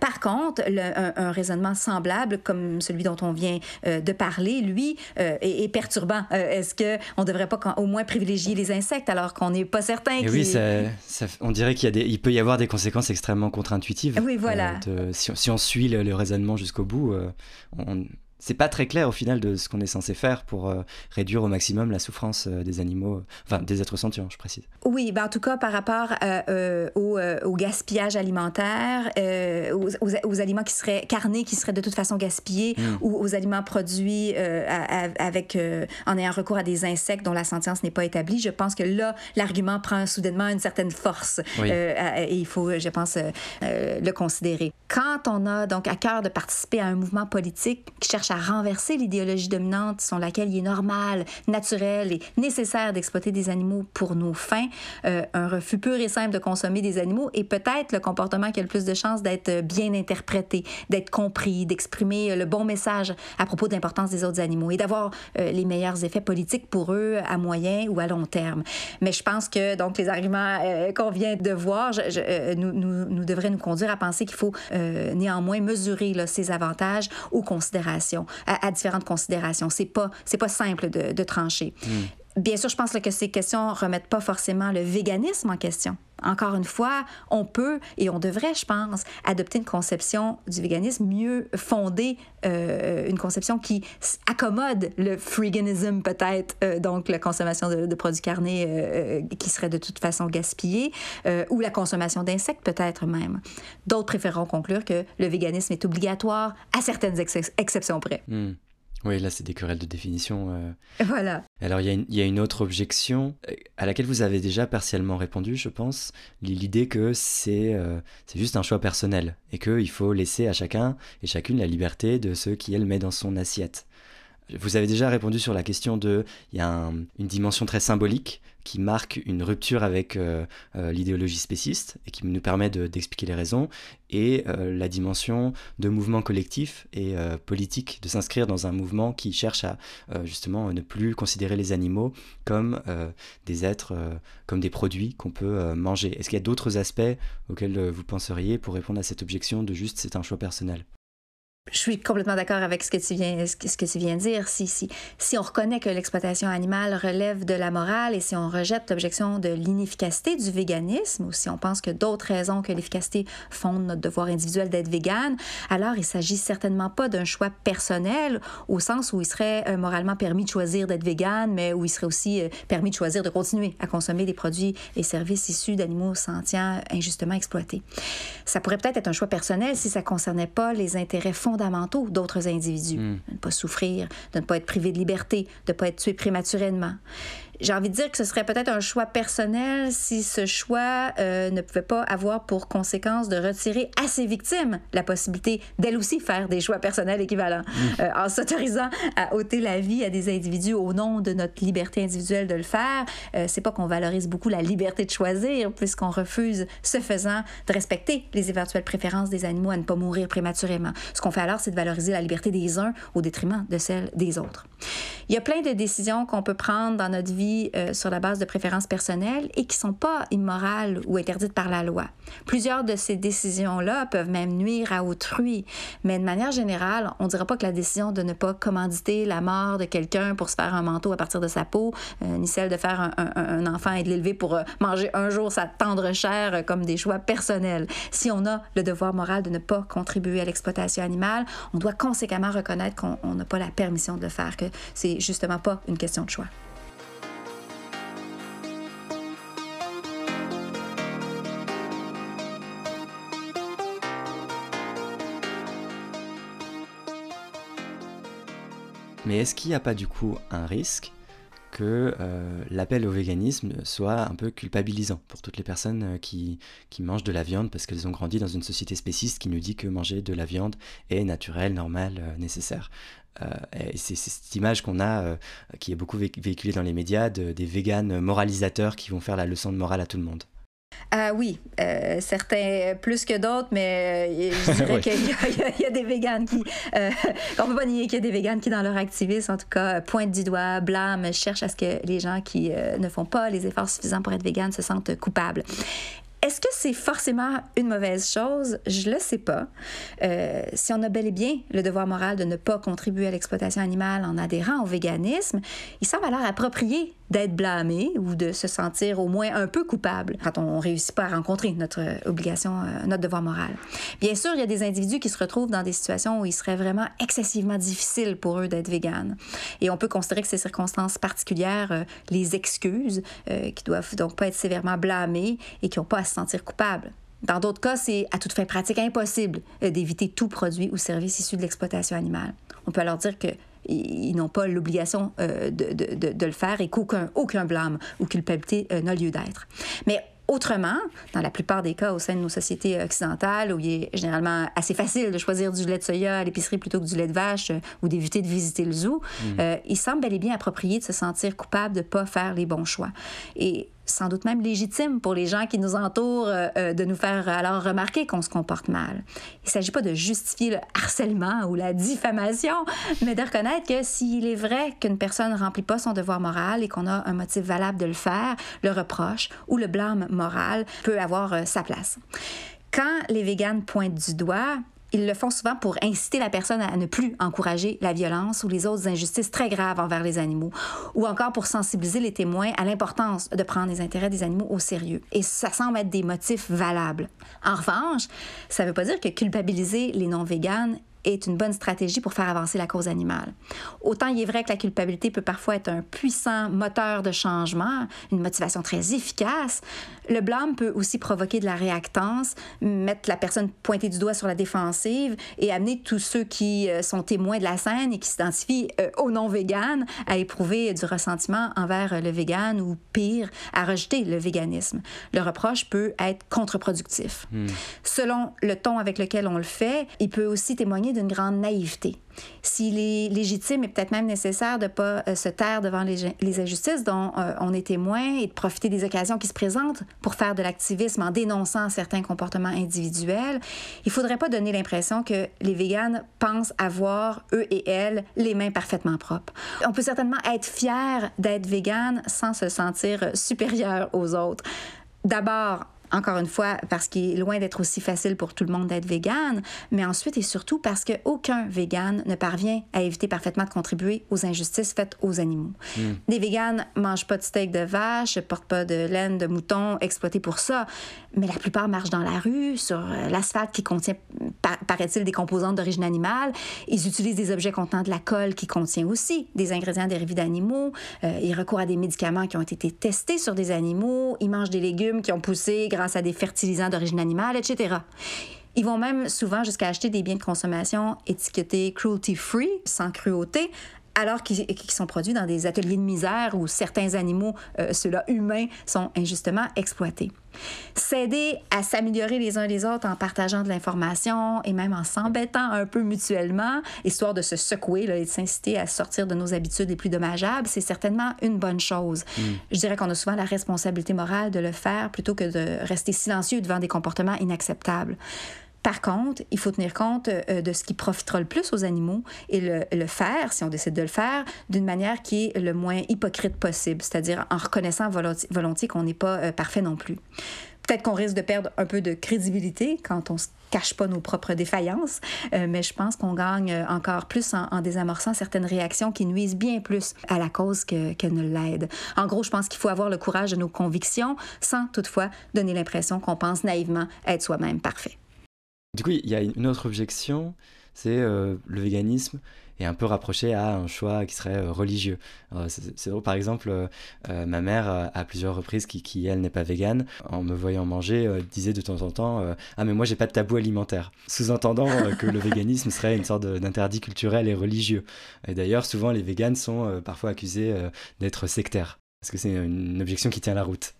par contre, le, un, raisonnement semblable, comme celui dont on vient de parler, lui, est, est perturbant. Euh, est-ce qu'on ne devrait pas au moins privilégier les insectes alors qu'on n'est pas certain Oui, ça, on dirait qu'il il peut y avoir des conséquences extrêmement contre-intuitives. Oui, voilà. Euh, si, on suit le, raisonnement jusqu'au bout, euh, on, c'est pas très clair au final de ce qu'on est censé faire pour euh, réduire au maximum la souffrance euh, des animaux, enfin des êtres sentients, je précise. Oui, ben en tout cas par rapport euh, au, gaspillage alimentaire, aux, aliments qui seraient carnés, qui seraient de toute façon gaspillés, hmm. ou aux aliments produits avec en ayant recours à des insectes dont la sentience n'est pas établie, je pense que là l'argument prend soudainement une certaine force et il faut, je pense, le considérer. Quand on a donc à cœur de participer à un mouvement politique qui cherche à renverser l'idéologie dominante selon laquelle il est normal, naturel et nécessaire d'exploiter des animaux pour nos fins, euh, un refus pur et simple de consommer des animaux est peut-être le comportement qui a le plus de chances d'être bien interprété, d'être compris, d'exprimer le bon message à propos de l'importance des autres animaux et d'avoir euh, les meilleurs effets politiques pour eux à moyen ou à long terme. Mais je pense que donc les arguments euh, qu'on vient de voir nous, devraient nous conduire à penser qu'il faut néanmoins mesurer ces avantages aux considérations à, différentes considérations. C'est pas, c'est pas simple de, trancher. Hmm. Bien sûr, je pense que ces questions remettent pas forcément le véganisme en question. Encore une fois, on peut et on devrait, je pense, adopter une conception du véganisme mieux fondée, euh, une conception qui accommode le freeganism peut-être, euh, donc la consommation de, produits carnés euh, qui serait de toute façon gaspillés, ou la consommation d'insectes peut-être même. D'autres préféreront conclure que le véganisme est obligatoire à certaines exceptions près. Hmm. Oui, là, c'est des querelles de définition. Euh. Voilà. Alors, il y, a une autre objection euh, à laquelle vous avez déjà partiellement répondu, je pense. L'idée que c'est euh, c'est juste un choix personnel et qu'il faut laisser à chacun et chacune la liberté de ce qu'elle met dans son assiette. Vous avez déjà répondu sur la question de, il y a une dimension très symbolique qui marque une rupture avec euh, euh, l'idéologie spéciste et qui nous permet d'expliquer les raisons, et euh, la dimension de mouvement collectif et politique, de s'inscrire dans un mouvement qui cherche à justement ne plus considérer les animaux comme des êtres, comme des produits qu'on peut manger. Est-ce qu'il y a d'autres aspects auxquels vous penseriez pour répondre à cette objection de juste c'est un choix personnel? Je suis complètement d'accord avec ce que tu viens, de dire. Si on reconnaît que l'exploitation animale relève de la morale et si on rejette l'objection de l'inefficacité du véganisme, ou si on pense que d'autres raisons que l'efficacité fondent notre devoir individuel d'être végane, alors il s'agit certainement pas d'un choix personnel au sens où il serait euh, moralement permis de choisir d'être végane, mais où il serait aussi euh, permis de choisir de continuer à consommer des produits et services issus d'animaux sentients injustement exploités. Ça pourrait peut-être être un choix personnel si ça concernait pas les intérêts fondamentaux fondamentaux d'autres individus. Mm. De ne pas souffrir, de ne pas être privé de liberté, de ne pas être tué prématurément. J'ai envie de dire que ce serait peut-être un choix personnel si ce choix euh, ne pouvait pas avoir pour conséquence de retirer à ses victimes la possibilité d'elles aussi faire des choix personnels équivalents. Euh, en s'autorisant à ôter la vie à des individus au nom de notre liberté individuelle de le faire, euh, c'est pas qu'on valorise beaucoup la liberté de choisir, puisqu'on refuse, ce faisant, de respecter les éventuelles préférences des animaux à ne pas mourir prématurément. Ce qu'on fait alors, c'est de valoriser la liberté des uns au détriment de celle des autres. Il y a plein de décisions qu'on peut prendre dans notre vie euh, sur la base de préférences personnelles et qui sont pas immorales ou interdites par la loi. Plusieurs de ces décisions-là peuvent même nuire à autrui, mais de manière générale, on ne dira pas que la décision de ne pas commanditer la mort de quelqu'un pour se faire un manteau à partir de sa peau, euh, ni celle de faire un, un- enfant et de l'élever pour euh, manger un jour sa tendre chair comme des choix personnels. Si on a le devoir moral de ne pas contribuer à l'exploitation animale, on doit conséquemment reconnaître qu'on on n'a pas la permission de le faire, que c'est justement pas une question de choix. Mais est-ce qu'il n'y a pas du coup un risque que euh, l'appel au véganisme soit un peu culpabilisant pour toutes les personnes euh, qui, mangent de la viande parce qu'elles ont grandi dans une société spéciste qui nous dit que manger de la viande est naturel, normal, euh, nécessaire. Et c'est cette image qu'on a, qui est beaucoup vé- véhiculée dans les médias, de- des véganes moralisateurs qui vont faire la leçon de morale à tout le monde. Ah oui, euh, certains plus que d'autres, mais euh, je dirais qu'il y, a- y y des véganes qui... Euh, on peut pas nier qu'il y a des véganes qui, dans leur activisme, en tout cas, pointent du doigt, blâment, cherchent à ce que les gens qui euh, ne font pas les efforts suffisants pour être véganes se sentent coupables. Est-ce que c'est forcément une mauvaise chose? Je le sais pas. Euh, si on a bel et bien le devoir moral de ne pas contribuer à l'exploitation animale en adhérant au véganisme, il semble alors approprié d'être blâmé ou de se sentir au moins un peu coupable quand on réussit pas à rencontrer notre euh, obligation, euh, notre devoir moral. Bien sûr, il y a des individus qui se retrouvent dans des situations où il serait vraiment excessivement difficile pour eux d'être véganes. Et on peut considérer que ces circonstances particulières les excusent, qui doivent donc pas être sévèrement blâmés et qui n'ont pas sentir coupables. Dans d'autres cas, c'est à toute fin pratique impossible euh, d'éviter tout produit ou service issu de l'exploitation animale. On peut alors dire que ils n'ont pas l'obligation euh, de, de- de- de le faire et qu'aucun aucun blâme ou culpabilité euh, n'a lieu d'être. Mais autrement, dans la plupart des cas au sein de nos sociétés occidentales, où il est généralement assez facile de choisir du lait de soya à l'épicerie plutôt que du lait de vache euh, ou d'éviter de visiter le zoo, euh, il semble bel et bien approprié de se sentir coupable de ne pas faire les bons choix. Et sans doute même légitime pour les gens qui nous entourent euh, euh, de nous faire alors remarquer qu'on se comporte mal. Il ne s'agit pas de justifier le harcèlement ou la diffamation, mais de reconnaître que s'il est vrai qu'une personne ne remplit pas son devoir moral et qu'on a un motif valable de le faire, le reproche ou le blâme moral peut avoir euh, sa place. Quand les véganes pointent du doigt, ils le font souvent pour inciter la personne à ne plus encourager la violence ou les autres injustices très graves envers les animaux, ou encore pour sensibiliser les témoins à l'importance de prendre les intérêts des animaux au sérieux. Et ça semble être des motifs valables. En revanche, ça ne veut pas dire que culpabiliser les non-véganes est une bonne stratégie pour faire avancer la cause animale. Autant il est vrai que la culpabilité peut parfois être un puissant moteur de changement, une motivation très efficace, le blâme peut aussi provoquer de la réactance, mettre la personne pointée du doigt sur la défensive et amener tous ceux qui euh, sont témoins de la scène et qui s'identifient euh, aux non-véganes à éprouver du ressentiment envers euh, le vegan ou pire, à rejeter le véganisme. Le reproche peut être contre-productif. Selon le ton avec lequel on le fait, il peut aussi témoigner d'une grande naïveté. S'il est légitime et peut-être même nécessaire de ne pas euh, se taire devant les, les injustices dont euh, on est témoin et de profiter des occasions qui se présentent pour faire de l'activisme en dénonçant certains comportements individuels, il ne faudrait pas donner l'impression que les véganes pensent avoir, eux et elles, les mains parfaitement propres. On peut certainement être fier d'être végane sans se sentir supérieur aux autres. D'abord, encore une fois, parce qu'il est loin d'être aussi facile pour tout le monde d'être végane, mais ensuite et surtout parce qu'aucun végane ne parvient à éviter parfaitement de contribuer aux injustices faites aux animaux. Les véganes mangent pas de steak de vache, portent pas de laine de mouton exploitée pour ça, mais la plupart marchent dans la rue, sur euh, l'asphalte qui contient, pa- paraît-il, des composantes d'origine animale. Ils utilisent des objets contenant de la colle qui contient aussi des ingrédients dérivés d'animaux. Euh, ils recourent à des médicaments qui ont été testés sur des animaux. Ils mangent des légumes qui ont poussé grâce à des fertilisants d'origine animale, etc. Ils vont même souvent jusqu'à acheter des biens de consommation étiquetés cruelty-free, sans cruauté, alors qu'ils sont produits dans des ateliers de misère où certains animaux, euh, ceux-là humains, sont injustement exploités. S'aider à s'améliorer les uns les autres en partageant de l'information et même en s'embêtant un peu mutuellement, histoire de se secouer là, et de s'inciter à sortir de nos habitudes les plus dommageables, c'est certainement une bonne chose. Mm. Je dirais qu'on a souvent la responsabilité morale de le faire plutôt que de rester silencieux devant des comportements inacceptables. Par contre, il faut tenir compte euh, de ce qui profitera le plus aux animaux et le, faire, si on décide de le faire, d'une manière qui est le moins hypocrite possible, c'est-à-dire en reconnaissant volontiers, qu'on n'est pas euh, parfait non plus. Peut-être qu'on risque de perdre un peu de crédibilité quand on ne cache pas nos propres défaillances, euh, mais je pense qu'on gagne encore plus en, désamorçant certaines réactions qui nuisent bien plus à la cause que, que ne l'aident. En gros, je pense qu'il faut avoir le courage de nos convictions sans toutefois donner l'impression qu'on pense naïvement être soi-même parfait. Du coup, il y a une autre objection, c'est euh, le véganisme est un peu rapproché à un choix qui serait euh, religieux. C'est drôle, par exemple, euh, ma mère, à plusieurs reprises, qui, elle n'est pas végane, en me voyant manger, disait de temps en temps Ah, mais moi, j'ai pas de tabou alimentaire. Sous-entendant que le véganisme serait une sorte d'interdit culturel et religieux. Et d'ailleurs, souvent, les véganes sont parfois accusés d'être sectaires. Est-ce que c'est une objection qui tient la route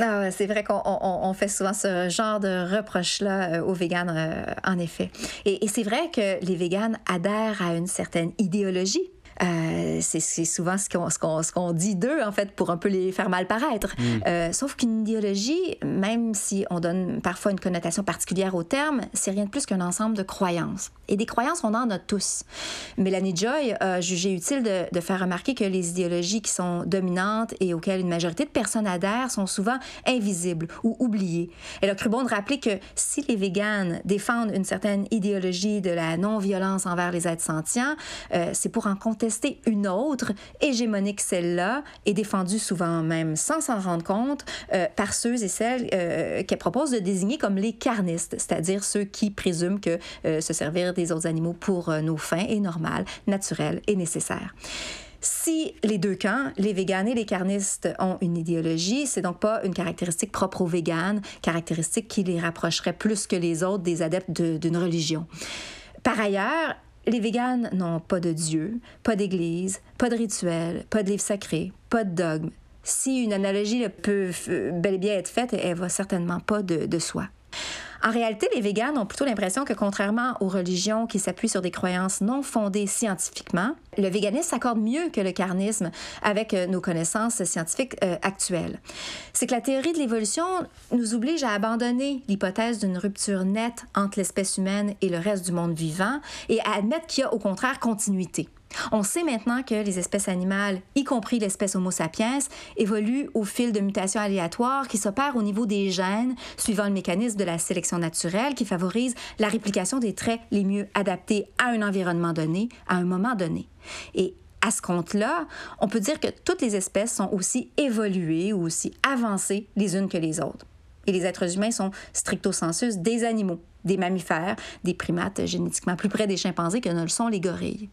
ah, c'est vrai qu'on fait souvent ce genre de reproche-là euh, aux véganes, euh, en effet. Et, et c'est vrai que les véganes adhèrent à une certaine idéologie euh, c'est souvent ce qu'on dit d'eux, en fait, pour un peu les faire mal paraître. Mm. Euh, sauf qu'une idéologie, même si on donne parfois une connotation particulière au terme, c'est rien de plus qu'un ensemble de croyances. Et des croyances, on en a tous. Mélanie Joy a jugé utile de, de faire remarquer que les idéologies qui sont dominantes et auxquelles une majorité de personnes adhèrent sont souvent invisibles ou oubliées. Elle a cru bon de rappeler que si les véganes défendent une certaine idéologie de la non-violence envers les êtres sentients, euh, c'est pour en contester une autre, hégémonique celle-là, et défendue souvent même sans s'en rendre compte euh, par ceux et celles euh, qu'elle propose de désigner comme les carnistes, c'est-à-dire ceux qui présument que euh, se servir des autres animaux pour nos fins est normal, naturel et nécessaire. Si les deux camps, les véganes et les carnistes, ont une idéologie, c'est donc pas une caractéristique propre aux véganes, caractéristique qui les rapprocherait plus que les autres des adeptes d'une religion. Par ailleurs, les véganes n'ont pas de Dieu, pas d'église, pas de rituel, pas de livre sacré, pas de dogme. Si une analogie peut bel et bien être faite, elle va certainement pas de, de soi. En réalité, les véganes ont plutôt l'impression que contrairement aux religions qui s'appuient sur des croyances non fondées scientifiquement, le véganisme s'accorde mieux que le carnisme avec euh, nos connaissances scientifiques euh, actuelles. C'est que la théorie de l'évolution nous oblige à abandonner l'hypothèse d'une rupture nette entre l'espèce humaine et le reste du monde vivant et à admettre qu'il y a au contraire continuité. On sait maintenant que les espèces animales, y compris l'espèce Homo sapiens, évoluent au fil de mutations aléatoires qui s'opèrent au niveau des gènes, suivant le mécanisme de la sélection naturelle qui favorise la réplication des traits les mieux adaptés à un environnement donné, à un moment donné. Et à ce compte-là, on peut dire que toutes les espèces sont aussi évoluées ou aussi avancées les unes que les autres. Et les êtres humains sont stricto sensu des animaux, des mammifères, des primates génétiquement plus près des chimpanzés que ne le sont les gorilles.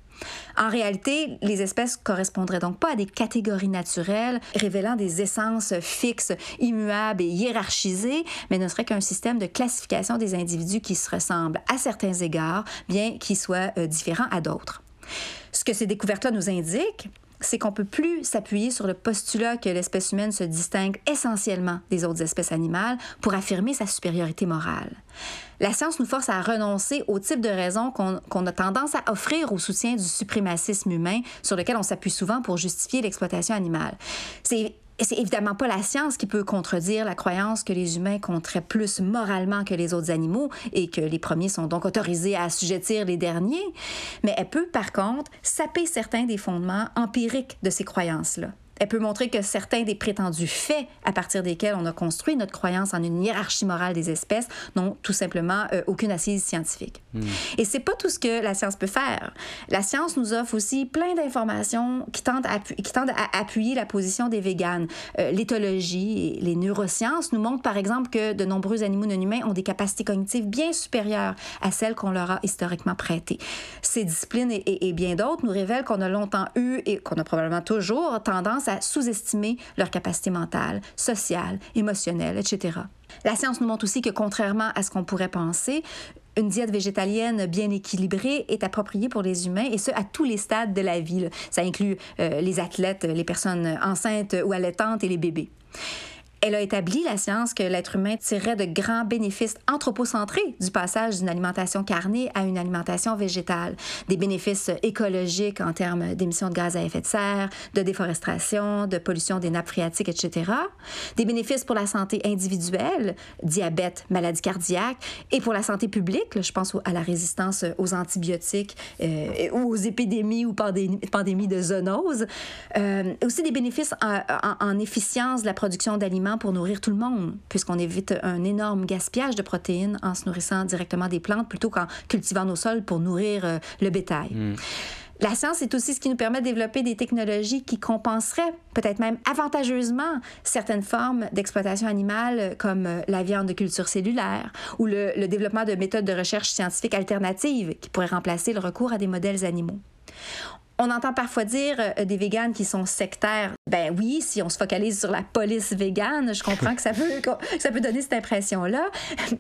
En réalité, les espèces correspondraient donc pas à des catégories naturelles révélant des essences fixes, immuables et hiérarchisées, mais ne seraient qu'un système de classification des individus qui se ressemblent à certains égards, bien qu'ils soient euh, différents à d'autres. Ce que ces découvertes-là nous indiquent, c'est qu'on peut plus s'appuyer sur le postulat que l'espèce humaine se distingue essentiellement des autres espèces animales pour affirmer sa supériorité morale. La science nous force à renoncer au type de raisons qu'on a tendance à offrir au soutien du suprémacisme humain sur lequel on s'appuie souvent pour justifier l'exploitation animale. C'est c'est évidemment pas la science qui peut contredire la croyance que les humains compteraient plus moralement que les autres animaux et que les premiers sont donc autorisés à assujettir les derniers, mais elle peut par contre saper certains des fondements empiriques de ces croyances-là. Elle peut montrer que certains des prétendus faits à partir desquels on a construit notre croyance en une hiérarchie morale des espèces n'ont tout simplement euh, aucune assise scientifique. Hmm. Et c'est pas tout ce que la science peut faire. La science nous offre aussi plein d'informations qui tendent à, qui tendent à appuyer la position des véganes. Euh, l'éthologie et les neurosciences nous montrent par exemple que de nombreux animaux non humains ont des capacités cognitives bien supérieures à celles qu'on leur a historiquement prêtées. Ces disciplines et, et bien d'autres nous révèlent qu'on a longtemps eu et qu'on a probablement toujours tendance à sous-estimer leur capacité mentale, sociale, émotionnelle, etc. La science nous montre aussi que contrairement à ce qu'on pourrait penser, une diète végétalienne bien équilibrée est appropriée pour les humains et ce à tous les stades de la vie. Ça inclut euh, les athlètes, les personnes enceintes ou allaitantes et les bébés. Elle a établi, la science, que l'être humain tirait de grands bénéfices anthropocentrés du passage d'une alimentation carnée à une alimentation végétale. Des bénéfices écologiques en termes d'émissions de gaz à effet de serre, de déforestation, de pollution des nappes phréatiques, etc. Des bénéfices pour la santé individuelle, diabète, maladie cardiaque, et pour la santé publique, je pense à la résistance aux antibiotiques euh, ou aux épidémies ou pandémies, de zoonoses. Euh, aussi des bénéfices en efficience de la production d'aliments pour nourrir tout le monde, puisqu'on évite un énorme gaspillage de protéines en se nourrissant directement des plantes plutôt qu'en cultivant nos sols pour nourrir euh, le bétail. Hmm. La science est aussi ce qui nous permet de développer des technologies qui compenseraient, peut-être même avantageusement, certaines formes d'exploitation animale comme euh, la viande de culture cellulaire ou le, le développement de méthodes de recherche scientifique alternatives qui pourraient remplacer le recours à des modèles animaux. On entend parfois dire euh, des véganes qui sont sectaires. Ben oui, si on se focalise sur la police végane, je comprends que ça peut, que ça peut donner cette impression-là.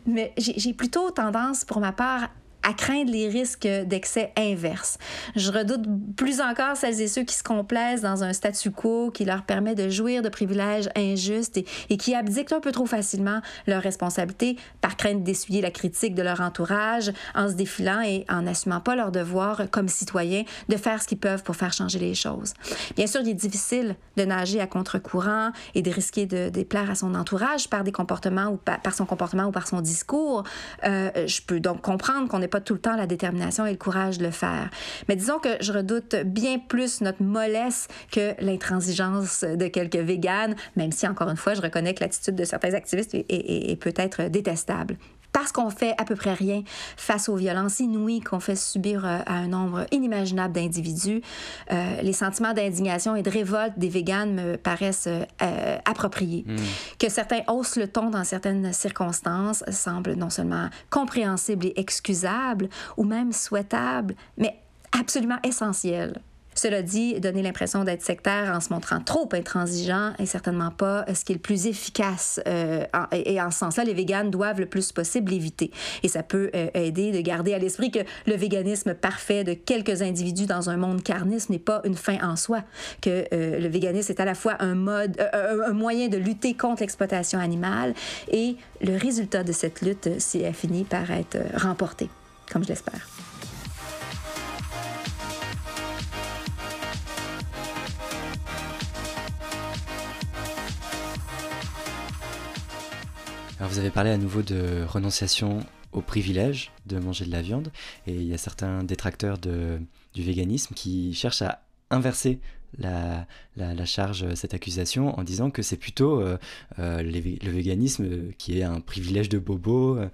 Mais j'ai plutôt tendance, pour ma part, à craindre les risques d'excès inverse. Je redoute plus encore celles et ceux qui se complaisent dans un statu quo qui leur permet de jouir de privilèges injustes et, qui abdiquent un peu trop facilement leurs responsabilités par crainte d'essuyer la critique de leur entourage en se défilant et en n'assumant pas leur devoir comme citoyens de faire ce qu'ils peuvent pour faire changer les choses. Bien sûr, il est difficile de nager à contre-courant et de risquer de déplaire à son entourage par des comportements ou par, son comportement ou par son discours. Euh, je peux donc comprendre qu'on n'est tout le temps la détermination et le courage de le faire. Mais disons que je redoute bien plus notre mollesse que l'intransigeance de quelques véganes, même si, encore une fois, je reconnais que l'attitude de certains activistes est, peut-être détestable parce qu'on fait à peu près rien face aux violences inouïes qu'on fait subir euh, à un nombre inimaginable d'individus, euh, les sentiments d'indignation et de révolte des véganes me paraissent euh, appropriés. Hmm. Que certains haussent le ton dans certaines circonstances semble non seulement compréhensible et excusable, ou même souhaitable, mais absolument essentiel. Cela dit, donner l'impression d'être sectaire en se montrant trop intransigeant est certainement pas ce qui est le plus efficace. Euh, et en ce sens-là, les véganes doivent le plus possible l'éviter. Et ça peut euh, aider de garder à l'esprit que le véganisme parfait de quelques individus dans un monde carniste n'est pas une fin en soi, que euh, le véganisme est à la fois un mode, un moyen de lutter contre l'exploitation animale et le résultat de cette lutte, si elle par être remporté, comme je l'espère. Alors vous avez parlé à nouveau de renonciation au privilège de manger de la viande, et il y a certains détracteurs du véganisme qui cherchent à inverser la, charge, cette accusation, en disant que c'est plutôt euh, euh, le véganisme qui est un privilège de bobo, euh,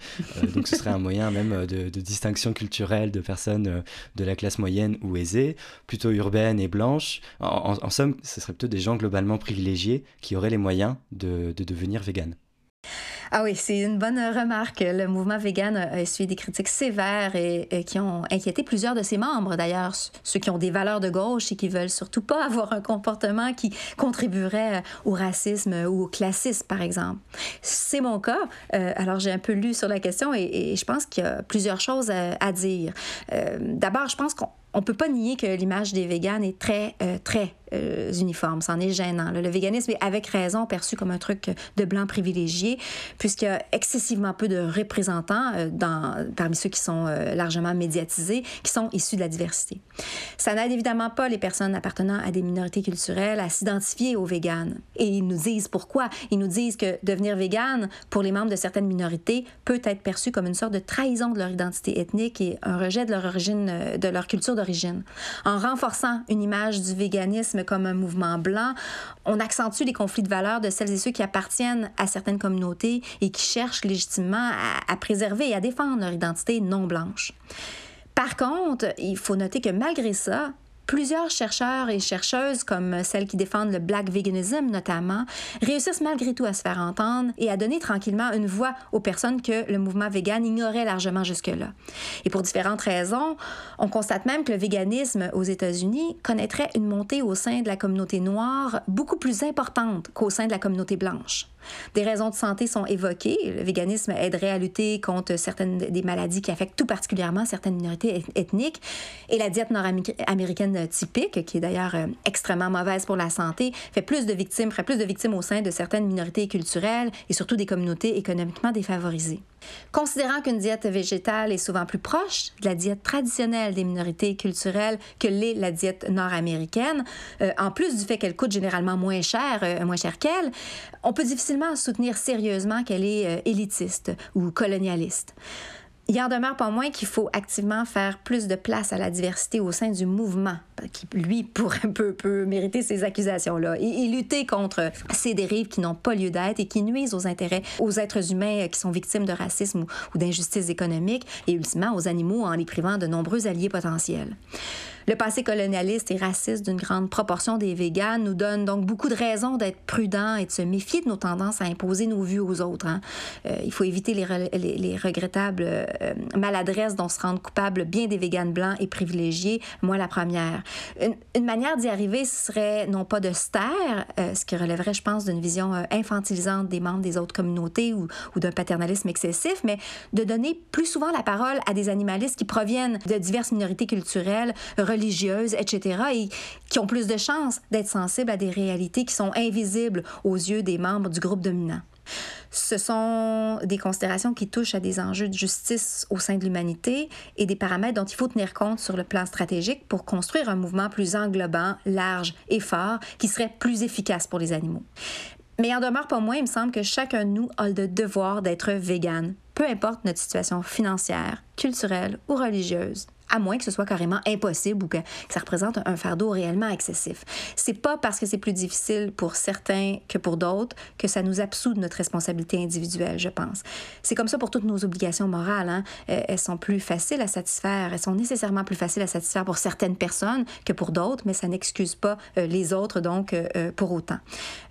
donc ce serait un moyen même de, distinction culturelle de personnes de la classe moyenne ou aisée, plutôt urbaine et blanche. En, somme, ce serait plutôt des gens globalement privilégiés qui auraient les moyens de, de devenir véganes. Ah oui, c'est une bonne remarque. Le mouvement vegan a essuyé des critiques sévères et, qui ont inquiété plusieurs de ses membres, d'ailleurs, ceux qui ont des valeurs de gauche et qui veulent surtout pas avoir un comportement qui contribuerait au racisme ou au classisme, par exemple. C'est mon cas. Euh, alors, j'ai un peu lu sur la question et, je pense qu'il y a plusieurs choses à, dire. Euh, d'abord, je pense qu'on on peut pas nier que l'image des véganes est très, euh, très euh, uniforme. C'en est gênant. Le véganisme est avec raison perçu comme un truc de blanc privilégié, puisqu'il y a excessivement peu de représentants euh, dans, parmi ceux qui sont largement médiatisés, qui sont issus de la diversité. Ça n'aide évidemment pas les personnes appartenant à des minorités culturelles à s'identifier aux véganes. Et ils nous disent pourquoi. Ils nous disent que devenir végane, pour les membres de certaines minorités, peut être perçu comme une sorte de trahison de leur identité ethnique et un rejet de leur origine, de leur culture en renforçant une image du véganisme comme un mouvement blanc, on accentue les conflits de valeurs de celles et ceux qui appartiennent à certaines communautés et qui cherchent légitimement à, à préserver et à défendre leur identité non blanche. Par contre, il faut noter que malgré ça, Plusieurs chercheurs et chercheuses, comme celles qui défendent le black veganism notamment, réussissent malgré tout à se faire entendre et à donner tranquillement une voix aux personnes que le mouvement vegan ignorait largement jusque-là. Et pour différentes raisons, on constate même que le véganisme aux États-Unis connaîtrait une montée au sein de la communauté noire beaucoup plus importante qu'au sein de la communauté blanche. Des raisons de santé sont évoquées. Le véganisme aiderait à lutter contre certaines des maladies qui affectent tout particulièrement certaines minorités ethniques. Et la diète nord-américaine typique, qui est d'ailleurs euh, extrêmement mauvaise pour la santé, fait plus de victimes, ferait plus de victimes au sein de certaines minorités culturelles et surtout des communautés économiquement défavorisées. Considérant qu'une diète végétale est souvent plus proche de la diète traditionnelle des minorités culturelles que l'est la diète nord-américaine, euh, en plus du fait qu'elle coûte généralement moins cher, euh, moins cher qu'elle, on peut difficilement soutenir sérieusement qu'elle est euh, élitiste ou colonialiste. Il en demeure pas moins qu'il faut activement faire plus de place à la diversité au sein du mouvement, qui, lui, pourrait, peut, peut mériter ces accusations-là, et, lutter contre ces dérives qui n'ont pas lieu d'être et qui nuisent aux intérêts, aux êtres humains qui sont victimes de racisme ou, ou d'injustice économique, et ultimement aux animaux en les privant de nombreux alliés potentiels. Le passé colonialiste et raciste d'une grande proportion des véganes nous donne donc beaucoup de raisons d'être prudents et de se méfier de nos tendances à imposer nos vues aux autres. Hein. Euh, il faut éviter les, les, regrettables euh, maladresses dont se rendent coupables bien des véganes blancs et privilégiés, moi la première. Une, manière d'y arriver serait non pas de se taire, euh, ce qui relèverait, je pense, d'une vision infantilisante des membres des autres communautés ou, ou d'un paternalisme excessif, mais de donner plus souvent la parole à des animalistes qui proviennent de diverses minorités culturelles, religieuses, etc., et qui ont plus de chances d'être sensibles à des réalités qui sont invisibles aux yeux des membres du groupe dominant. Ce sont des considérations qui touchent à des enjeux de justice au sein de l'humanité et des paramètres dont il faut tenir compte sur le plan stratégique pour construire un mouvement plus englobant, large et fort qui serait plus efficace pour les animaux. Mais en demeure pas moins, il me semble que chacun de nous a le devoir d'être vegan, peu importe notre situation financière, culturelle ou religieuse à moins que ce soit carrément impossible ou que, ça représente un fardeau réellement excessif. C'est pas parce que c'est plus difficile pour certains que pour d'autres que ça nous absout de notre responsabilité individuelle, je pense. C'est comme ça pour toutes nos obligations morales. Hein. Euh, elles sont plus faciles à satisfaire, elles sont nécessairement plus faciles à satisfaire pour certaines personnes que pour d'autres, mais ça n'excuse pas euh, les autres donc euh, pour autant.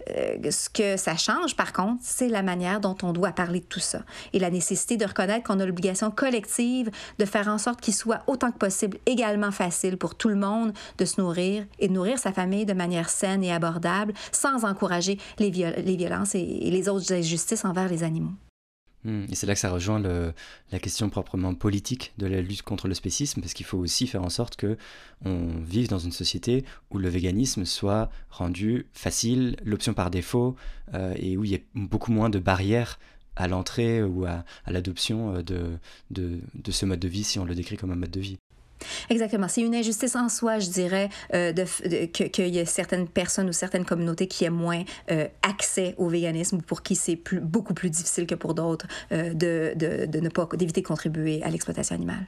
Ce que ça change, par contre, c'est la manière dont on doit parler de tout ça et la nécessité de reconnaître qu'on a l'obligation collective de faire en sorte qu'il soit autant possible également facile pour tout le monde de se nourrir et de nourrir sa famille de manière saine et abordable sans encourager les violences et, les autres injustices envers les animaux. Hmm, et c'est là que ça rejoint la question proprement politique de la lutte contre le spécisme, parce qu'il faut aussi faire en sorte que on vive dans une société où le véganisme soit rendu facile, l'option par défaut, euh, et où il y ait beaucoup moins de barrières à l'entrée ou à, l'adoption euh, de, ce mode de vie si on le décrit comme un mode de vie. Exactement. C'est une injustice en soi, je dirais, euh, de, qu'il y ait certaines personnes ou certaines communautés qui aient moins euh, accès au véganisme ou pour qui c'est plus, beaucoup plus difficile que pour d'autres euh, de, de, de, ne pas d'éviter de contribuer à l'exploitation animale.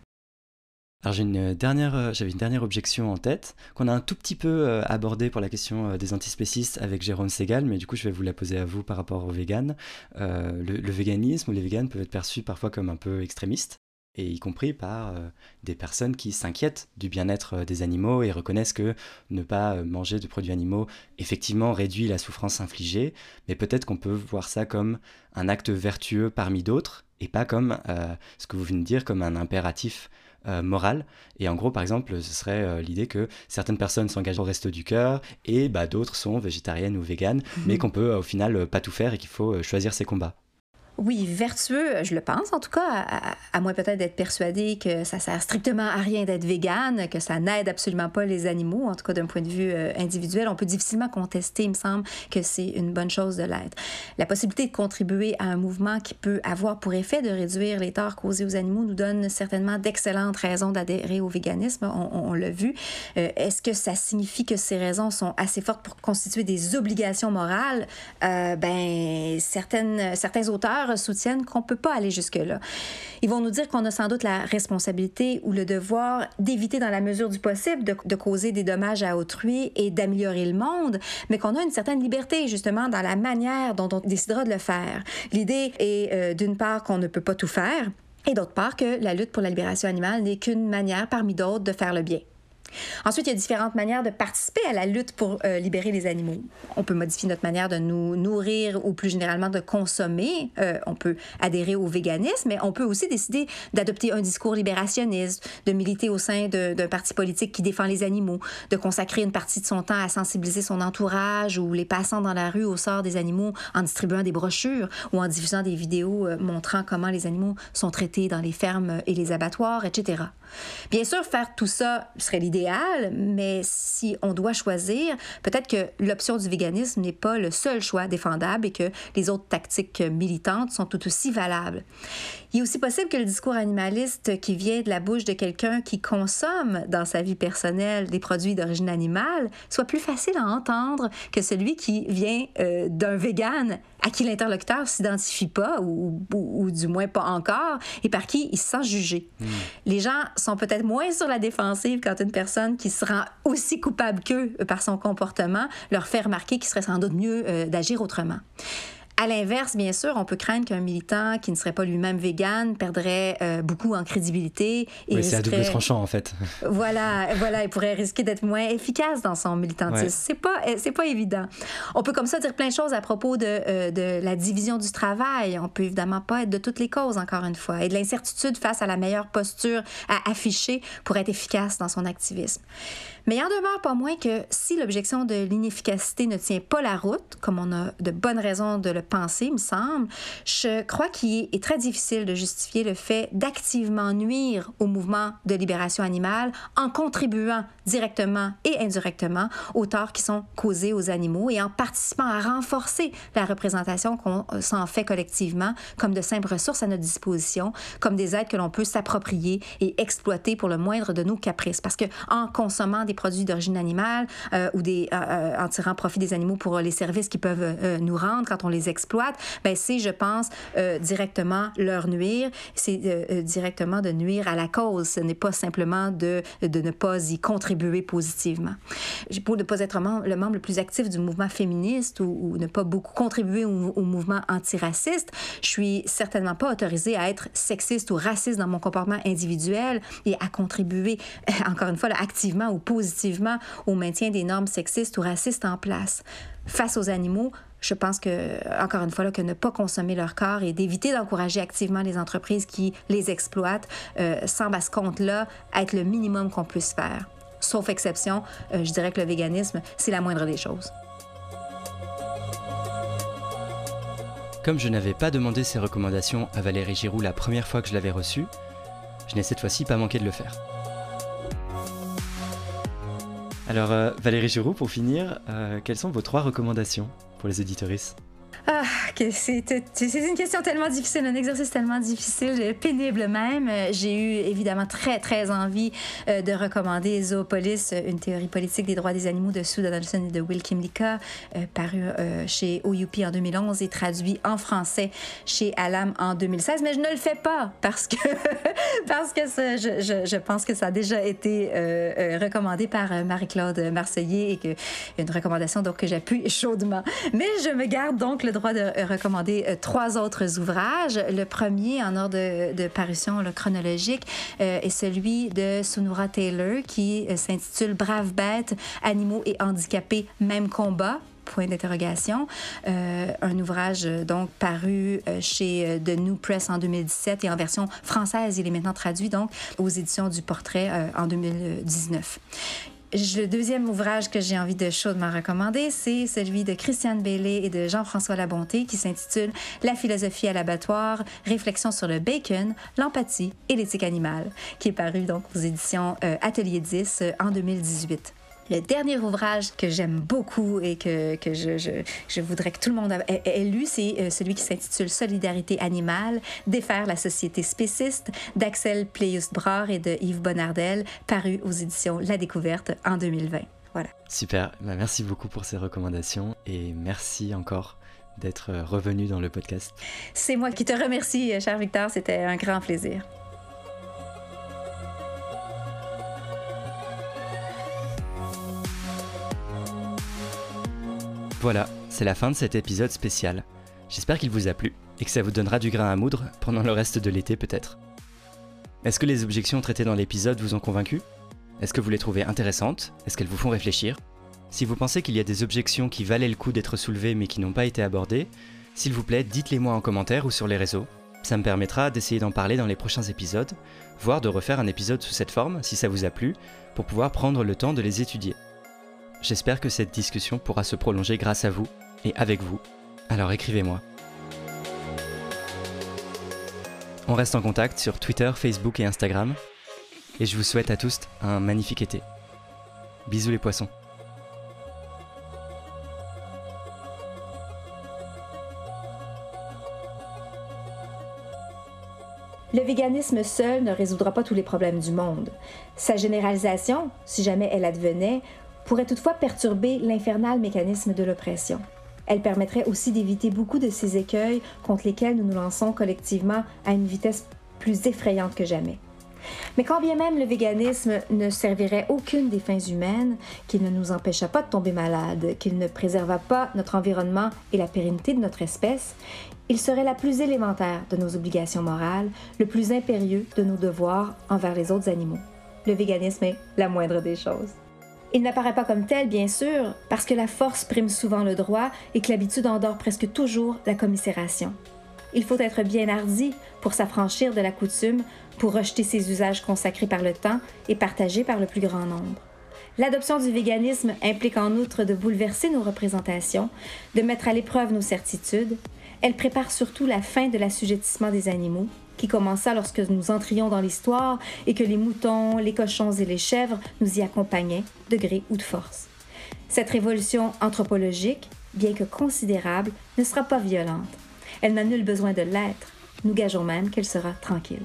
Alors j'ai une dernière, j'avais une dernière objection en tête qu'on a un tout petit peu abordée pour la question des antispécistes avec Jérôme Segal, mais du coup je vais vous la poser à vous par rapport au vegan. le, le, véganisme ou les véganes peuvent être perçus parfois comme un peu extrémistes et y compris par euh, des personnes qui s'inquiètent du bien-être euh, des animaux et reconnaissent que ne pas euh, manger de produits animaux effectivement réduit la souffrance infligée, mais peut-être qu'on peut voir ça comme un acte vertueux parmi d'autres et pas comme ce que vous venez de dire, comme un impératif moral. Et en gros, par exemple, ce serait l'idée que certaines personnes s'engagent au reste du cœur et bah, d'autres sont végétariennes ou véganes, mmh mais qu'on peut au final pas tout faire et qu'il faut choisir ses combats. Oui, vertueux, je le pense en tout cas, à, moins peut-être d'être persuadé que ça sert strictement à rien d'être végane, que ça n'aide absolument pas les animaux, en tout cas d'un point de vue euh, individuel. On peut difficilement contester, il me semble, que c'est une bonne chose de l'être. La possibilité de contribuer à un mouvement qui peut avoir pour effet de réduire les torts causés aux animaux nous donne certainement d'excellentes raisons d'adhérer au véganisme, on, l'a vu. Euh, est-ce que ça signifie que ces raisons sont assez fortes pour constituer des obligations morales? Euh, ben, certaines, certains auteurs soutiennent qu'on ne peut pas aller jusque-là. Ils vont nous dire qu'on a sans doute la responsabilité ou le devoir d'éviter dans la mesure du possible de, causer des dommages à autrui et d'améliorer le monde, mais qu'on a une certaine liberté justement dans la manière dont on décidera de le faire. L'idée est euh, d'une part qu'on ne peut pas tout faire et d'autre part que la lutte pour la libération animale n'est qu'une manière parmi d'autres de faire le bien. Ensuite, il y a différentes manières de participer à la lutte pour euh, libérer les animaux. On peut modifier notre manière de nous nourrir ou plus généralement de consommer. Euh, on peut adhérer au véganisme, mais on peut aussi décider d'adopter un discours libérationniste, de militer au sein d'un parti politique qui défend les animaux, de consacrer une partie de son temps à sensibiliser son entourage ou les passants dans la rue au sort des animaux en distribuant des brochures ou en diffusant des vidéos euh, montrant comment les animaux sont traités dans les fermes et les abattoirs, etc. Bien sûr, faire tout ça serait l'idéal, mais si on doit choisir, peut-être que l'option du véganisme n'est pas le seul choix défendable et que les autres tactiques militantes sont tout aussi valables. Il est aussi possible que le discours animaliste qui vient de la bouche de quelqu'un qui consomme dans sa vie personnelle des produits d'origine animale soit plus facile à entendre que celui qui vient euh, d'un vegan à qui l'interlocuteur s'identifie pas ou, ou, du moins pas encore et par qui il se sent jugé. Hmm. Les gens sont peut-être moins sur la défensive quand une personne qui se rend aussi coupable qu'eux par son comportement leur fait remarquer qu'il serait sans doute mieux euh, d'agir autrement. À l'inverse, bien sûr, on peut craindre qu'un militant qui ne serait pas lui-même vegan perdrait euh, beaucoup en crédibilité. Et oui, c'est à double tranchant, en fait. voilà, voilà, il pourrait risquer d'être moins efficace dans son militantisme. C'est pas, euh, c'est pas évident. On peut comme ça dire plein de choses à propos de, euh, de la division du travail. On peut évidemment pas être de toutes les causes, encore une fois, et de l'incertitude face à la meilleure posture à afficher pour être efficace dans son activisme. Mais il en demeure pas moins que si l'objection de l'inefficacité ne tient pas la route, comme on a de bonnes raisons de le penser, me semble, je crois qu'il est très difficile de justifier le fait d'activement nuire au mouvement de libération animale en contribuant directement et indirectement aux torts qui sont causés aux animaux et en participant à renforcer la représentation qu'on s'en fait collectivement comme de simples ressources à notre disposition, comme des aides que l'on peut s'approprier et exploiter pour le moindre de nos caprices. Parce que en consommant des produits d'origine animale euh, ou des, euh, euh, en tirant profit des animaux pour les services qu'ils peuvent nous rendre quand on les exploite, ben c'est, je pense, directement leur nuire. C'est directement de nuire à la cause. Ce n'est pas simplement de, de ne pas y contribuer positivement. Pour ne pas être le membre le plus actif du mouvement féministe ou, ne pas beaucoup contribuer au, mouvement antiraciste, je suis certainement pas autorisée à être sexiste ou raciste dans mon comportement individuel et à contribuer, encore une fois, activement ou positivement positivement au maintien des normes sexistes ou racistes en place. Face aux animaux, je pense que, encore une fois, là, que ne pas consommer leur corps et d'éviter d'encourager activement les entreprises qui les exploitent euh, semble à ce compte-là être le minimum qu'on puisse faire. Sauf exception, euh, je dirais que le véganisme, c'est la moindre des choses. Comme je n'avais pas demandé ces recommandations à Valérie Giroux la première fois que je l'avais reçue, je n'ai cette fois-ci pas manqué de le faire. Alors, euh, Valérie Giroux, pour finir, euh, quelles sont vos trois recommandations pour les éditoristes ah, c'est une question tellement difficile, un exercice tellement difficile, pénible même. J'ai eu évidemment très, très envie euh, de recommander Zoopolis, une théorie politique des droits des animaux de Sue Donaldson et de Will Kimlicka, euh, paru euh, chez OUP en 2011 et traduit en français chez Alam en 2016. Mais je ne le fais pas parce que, parce que je, je, je, pense que ça a déjà été recommandé par Marie-Claude Marseillais et que une recommandation donc que j'appuie chaudement. Mais je me garde donc le droit de euh, recommander euh, trois autres ouvrages. Le premier, en ordre de, parution le chronologique, euh, est celui de Sunura Taylor qui s'intitule Braves bêtes, animaux et handicapés, même combat point d'interrogation. un ouvrage donc paru chez The New Press en 2017 et en version française. Il est maintenant traduit donc aux éditions du Portrait en 2019 le deuxième ouvrage que j'ai envie de chaudement recommander, c'est celui de Christiane Bellé et de Jean-François Labonté qui s'intitule La philosophie à l'abattoir, réflexion sur le bacon, l'empathie et l'éthique animale, qui est paru donc aux éditions euh, Atelier 10 euh, en 2018. Le dernier ouvrage que j'aime beaucoup et que, que je, je, je, voudrais que tout le monde ait, lu, c'est euh, celui qui s'intitule Solidarité animale, défaire la société spéciste d'Axel Pleius-Brard et de Yves Bonnardel, paru aux éditions La Découverte en 2020. Voilà. Super, bah, merci beaucoup pour ces recommandations et merci encore d'être euh, revenu dans le podcast. C'est moi qui te remercie, cher Victor, c'était un grand plaisir. Voilà, c'est la fin de cet épisode spécial. J'espère qu'il vous a plu et que ça vous donnera du grain à moudre pendant le reste de l'été peut-être. Est-ce que les objections traitées dans l'épisode vous ont convaincu? Est-ce que vous les trouvez intéressantes? Est-ce qu'elles vous font réfléchir? Si vous pensez qu'il y a des objections qui valaient le coup d'être soulevées mais qui n'ont pas été abordées, s'il vous plaît, dites-les moi en commentaire ou sur les réseaux. Ça me permettra d'essayer d'en parler dans les prochains épisodes, voire de refaire un épisode sous cette forme si ça vous a plu, pour pouvoir prendre le temps de les étudier. J'espère que cette discussion pourra se prolonger grâce à vous et avec vous. Alors écrivez-moi. On reste en contact sur Twitter, Facebook et Instagram. Et je vous souhaite à tous un magnifique été. Bisous les poissons. Le véganisme seul ne résoudra pas tous les problèmes du monde. Sa généralisation, si jamais elle advenait, pourrait toutefois perturber l'infernal mécanisme de l'oppression. Elle permettrait aussi d'éviter beaucoup de ces écueils contre lesquels nous nous lançons collectivement à une vitesse plus effrayante que jamais. Mais quand bien même le véganisme ne servirait aucune des fins humaines, qu'il ne nous empêcha pas de tomber malade, qu'il ne préserva pas notre environnement et la pérennité de notre espèce, il serait la plus élémentaire de nos obligations morales, le plus impérieux de nos devoirs envers les autres animaux. Le véganisme est la moindre des choses. Il n'apparaît pas comme tel, bien sûr, parce que la force prime souvent le droit et que l'habitude endort presque toujours la commisération. Il faut être bien hardi pour s'affranchir de la coutume, pour rejeter ses usages consacrés par le temps et partagés par le plus grand nombre. L'adoption du véganisme implique en outre de bouleverser nos représentations, de mettre à l'épreuve nos certitudes. Elle prépare surtout la fin de l'assujettissement des animaux, qui commença lorsque nous entrions dans l'histoire et que les moutons, les cochons et les chèvres nous y accompagnaient, de gré ou de force. Cette révolution anthropologique, bien que considérable, ne sera pas violente. Elle n'a nul besoin de l'être. Nous gageons même qu'elle sera tranquille.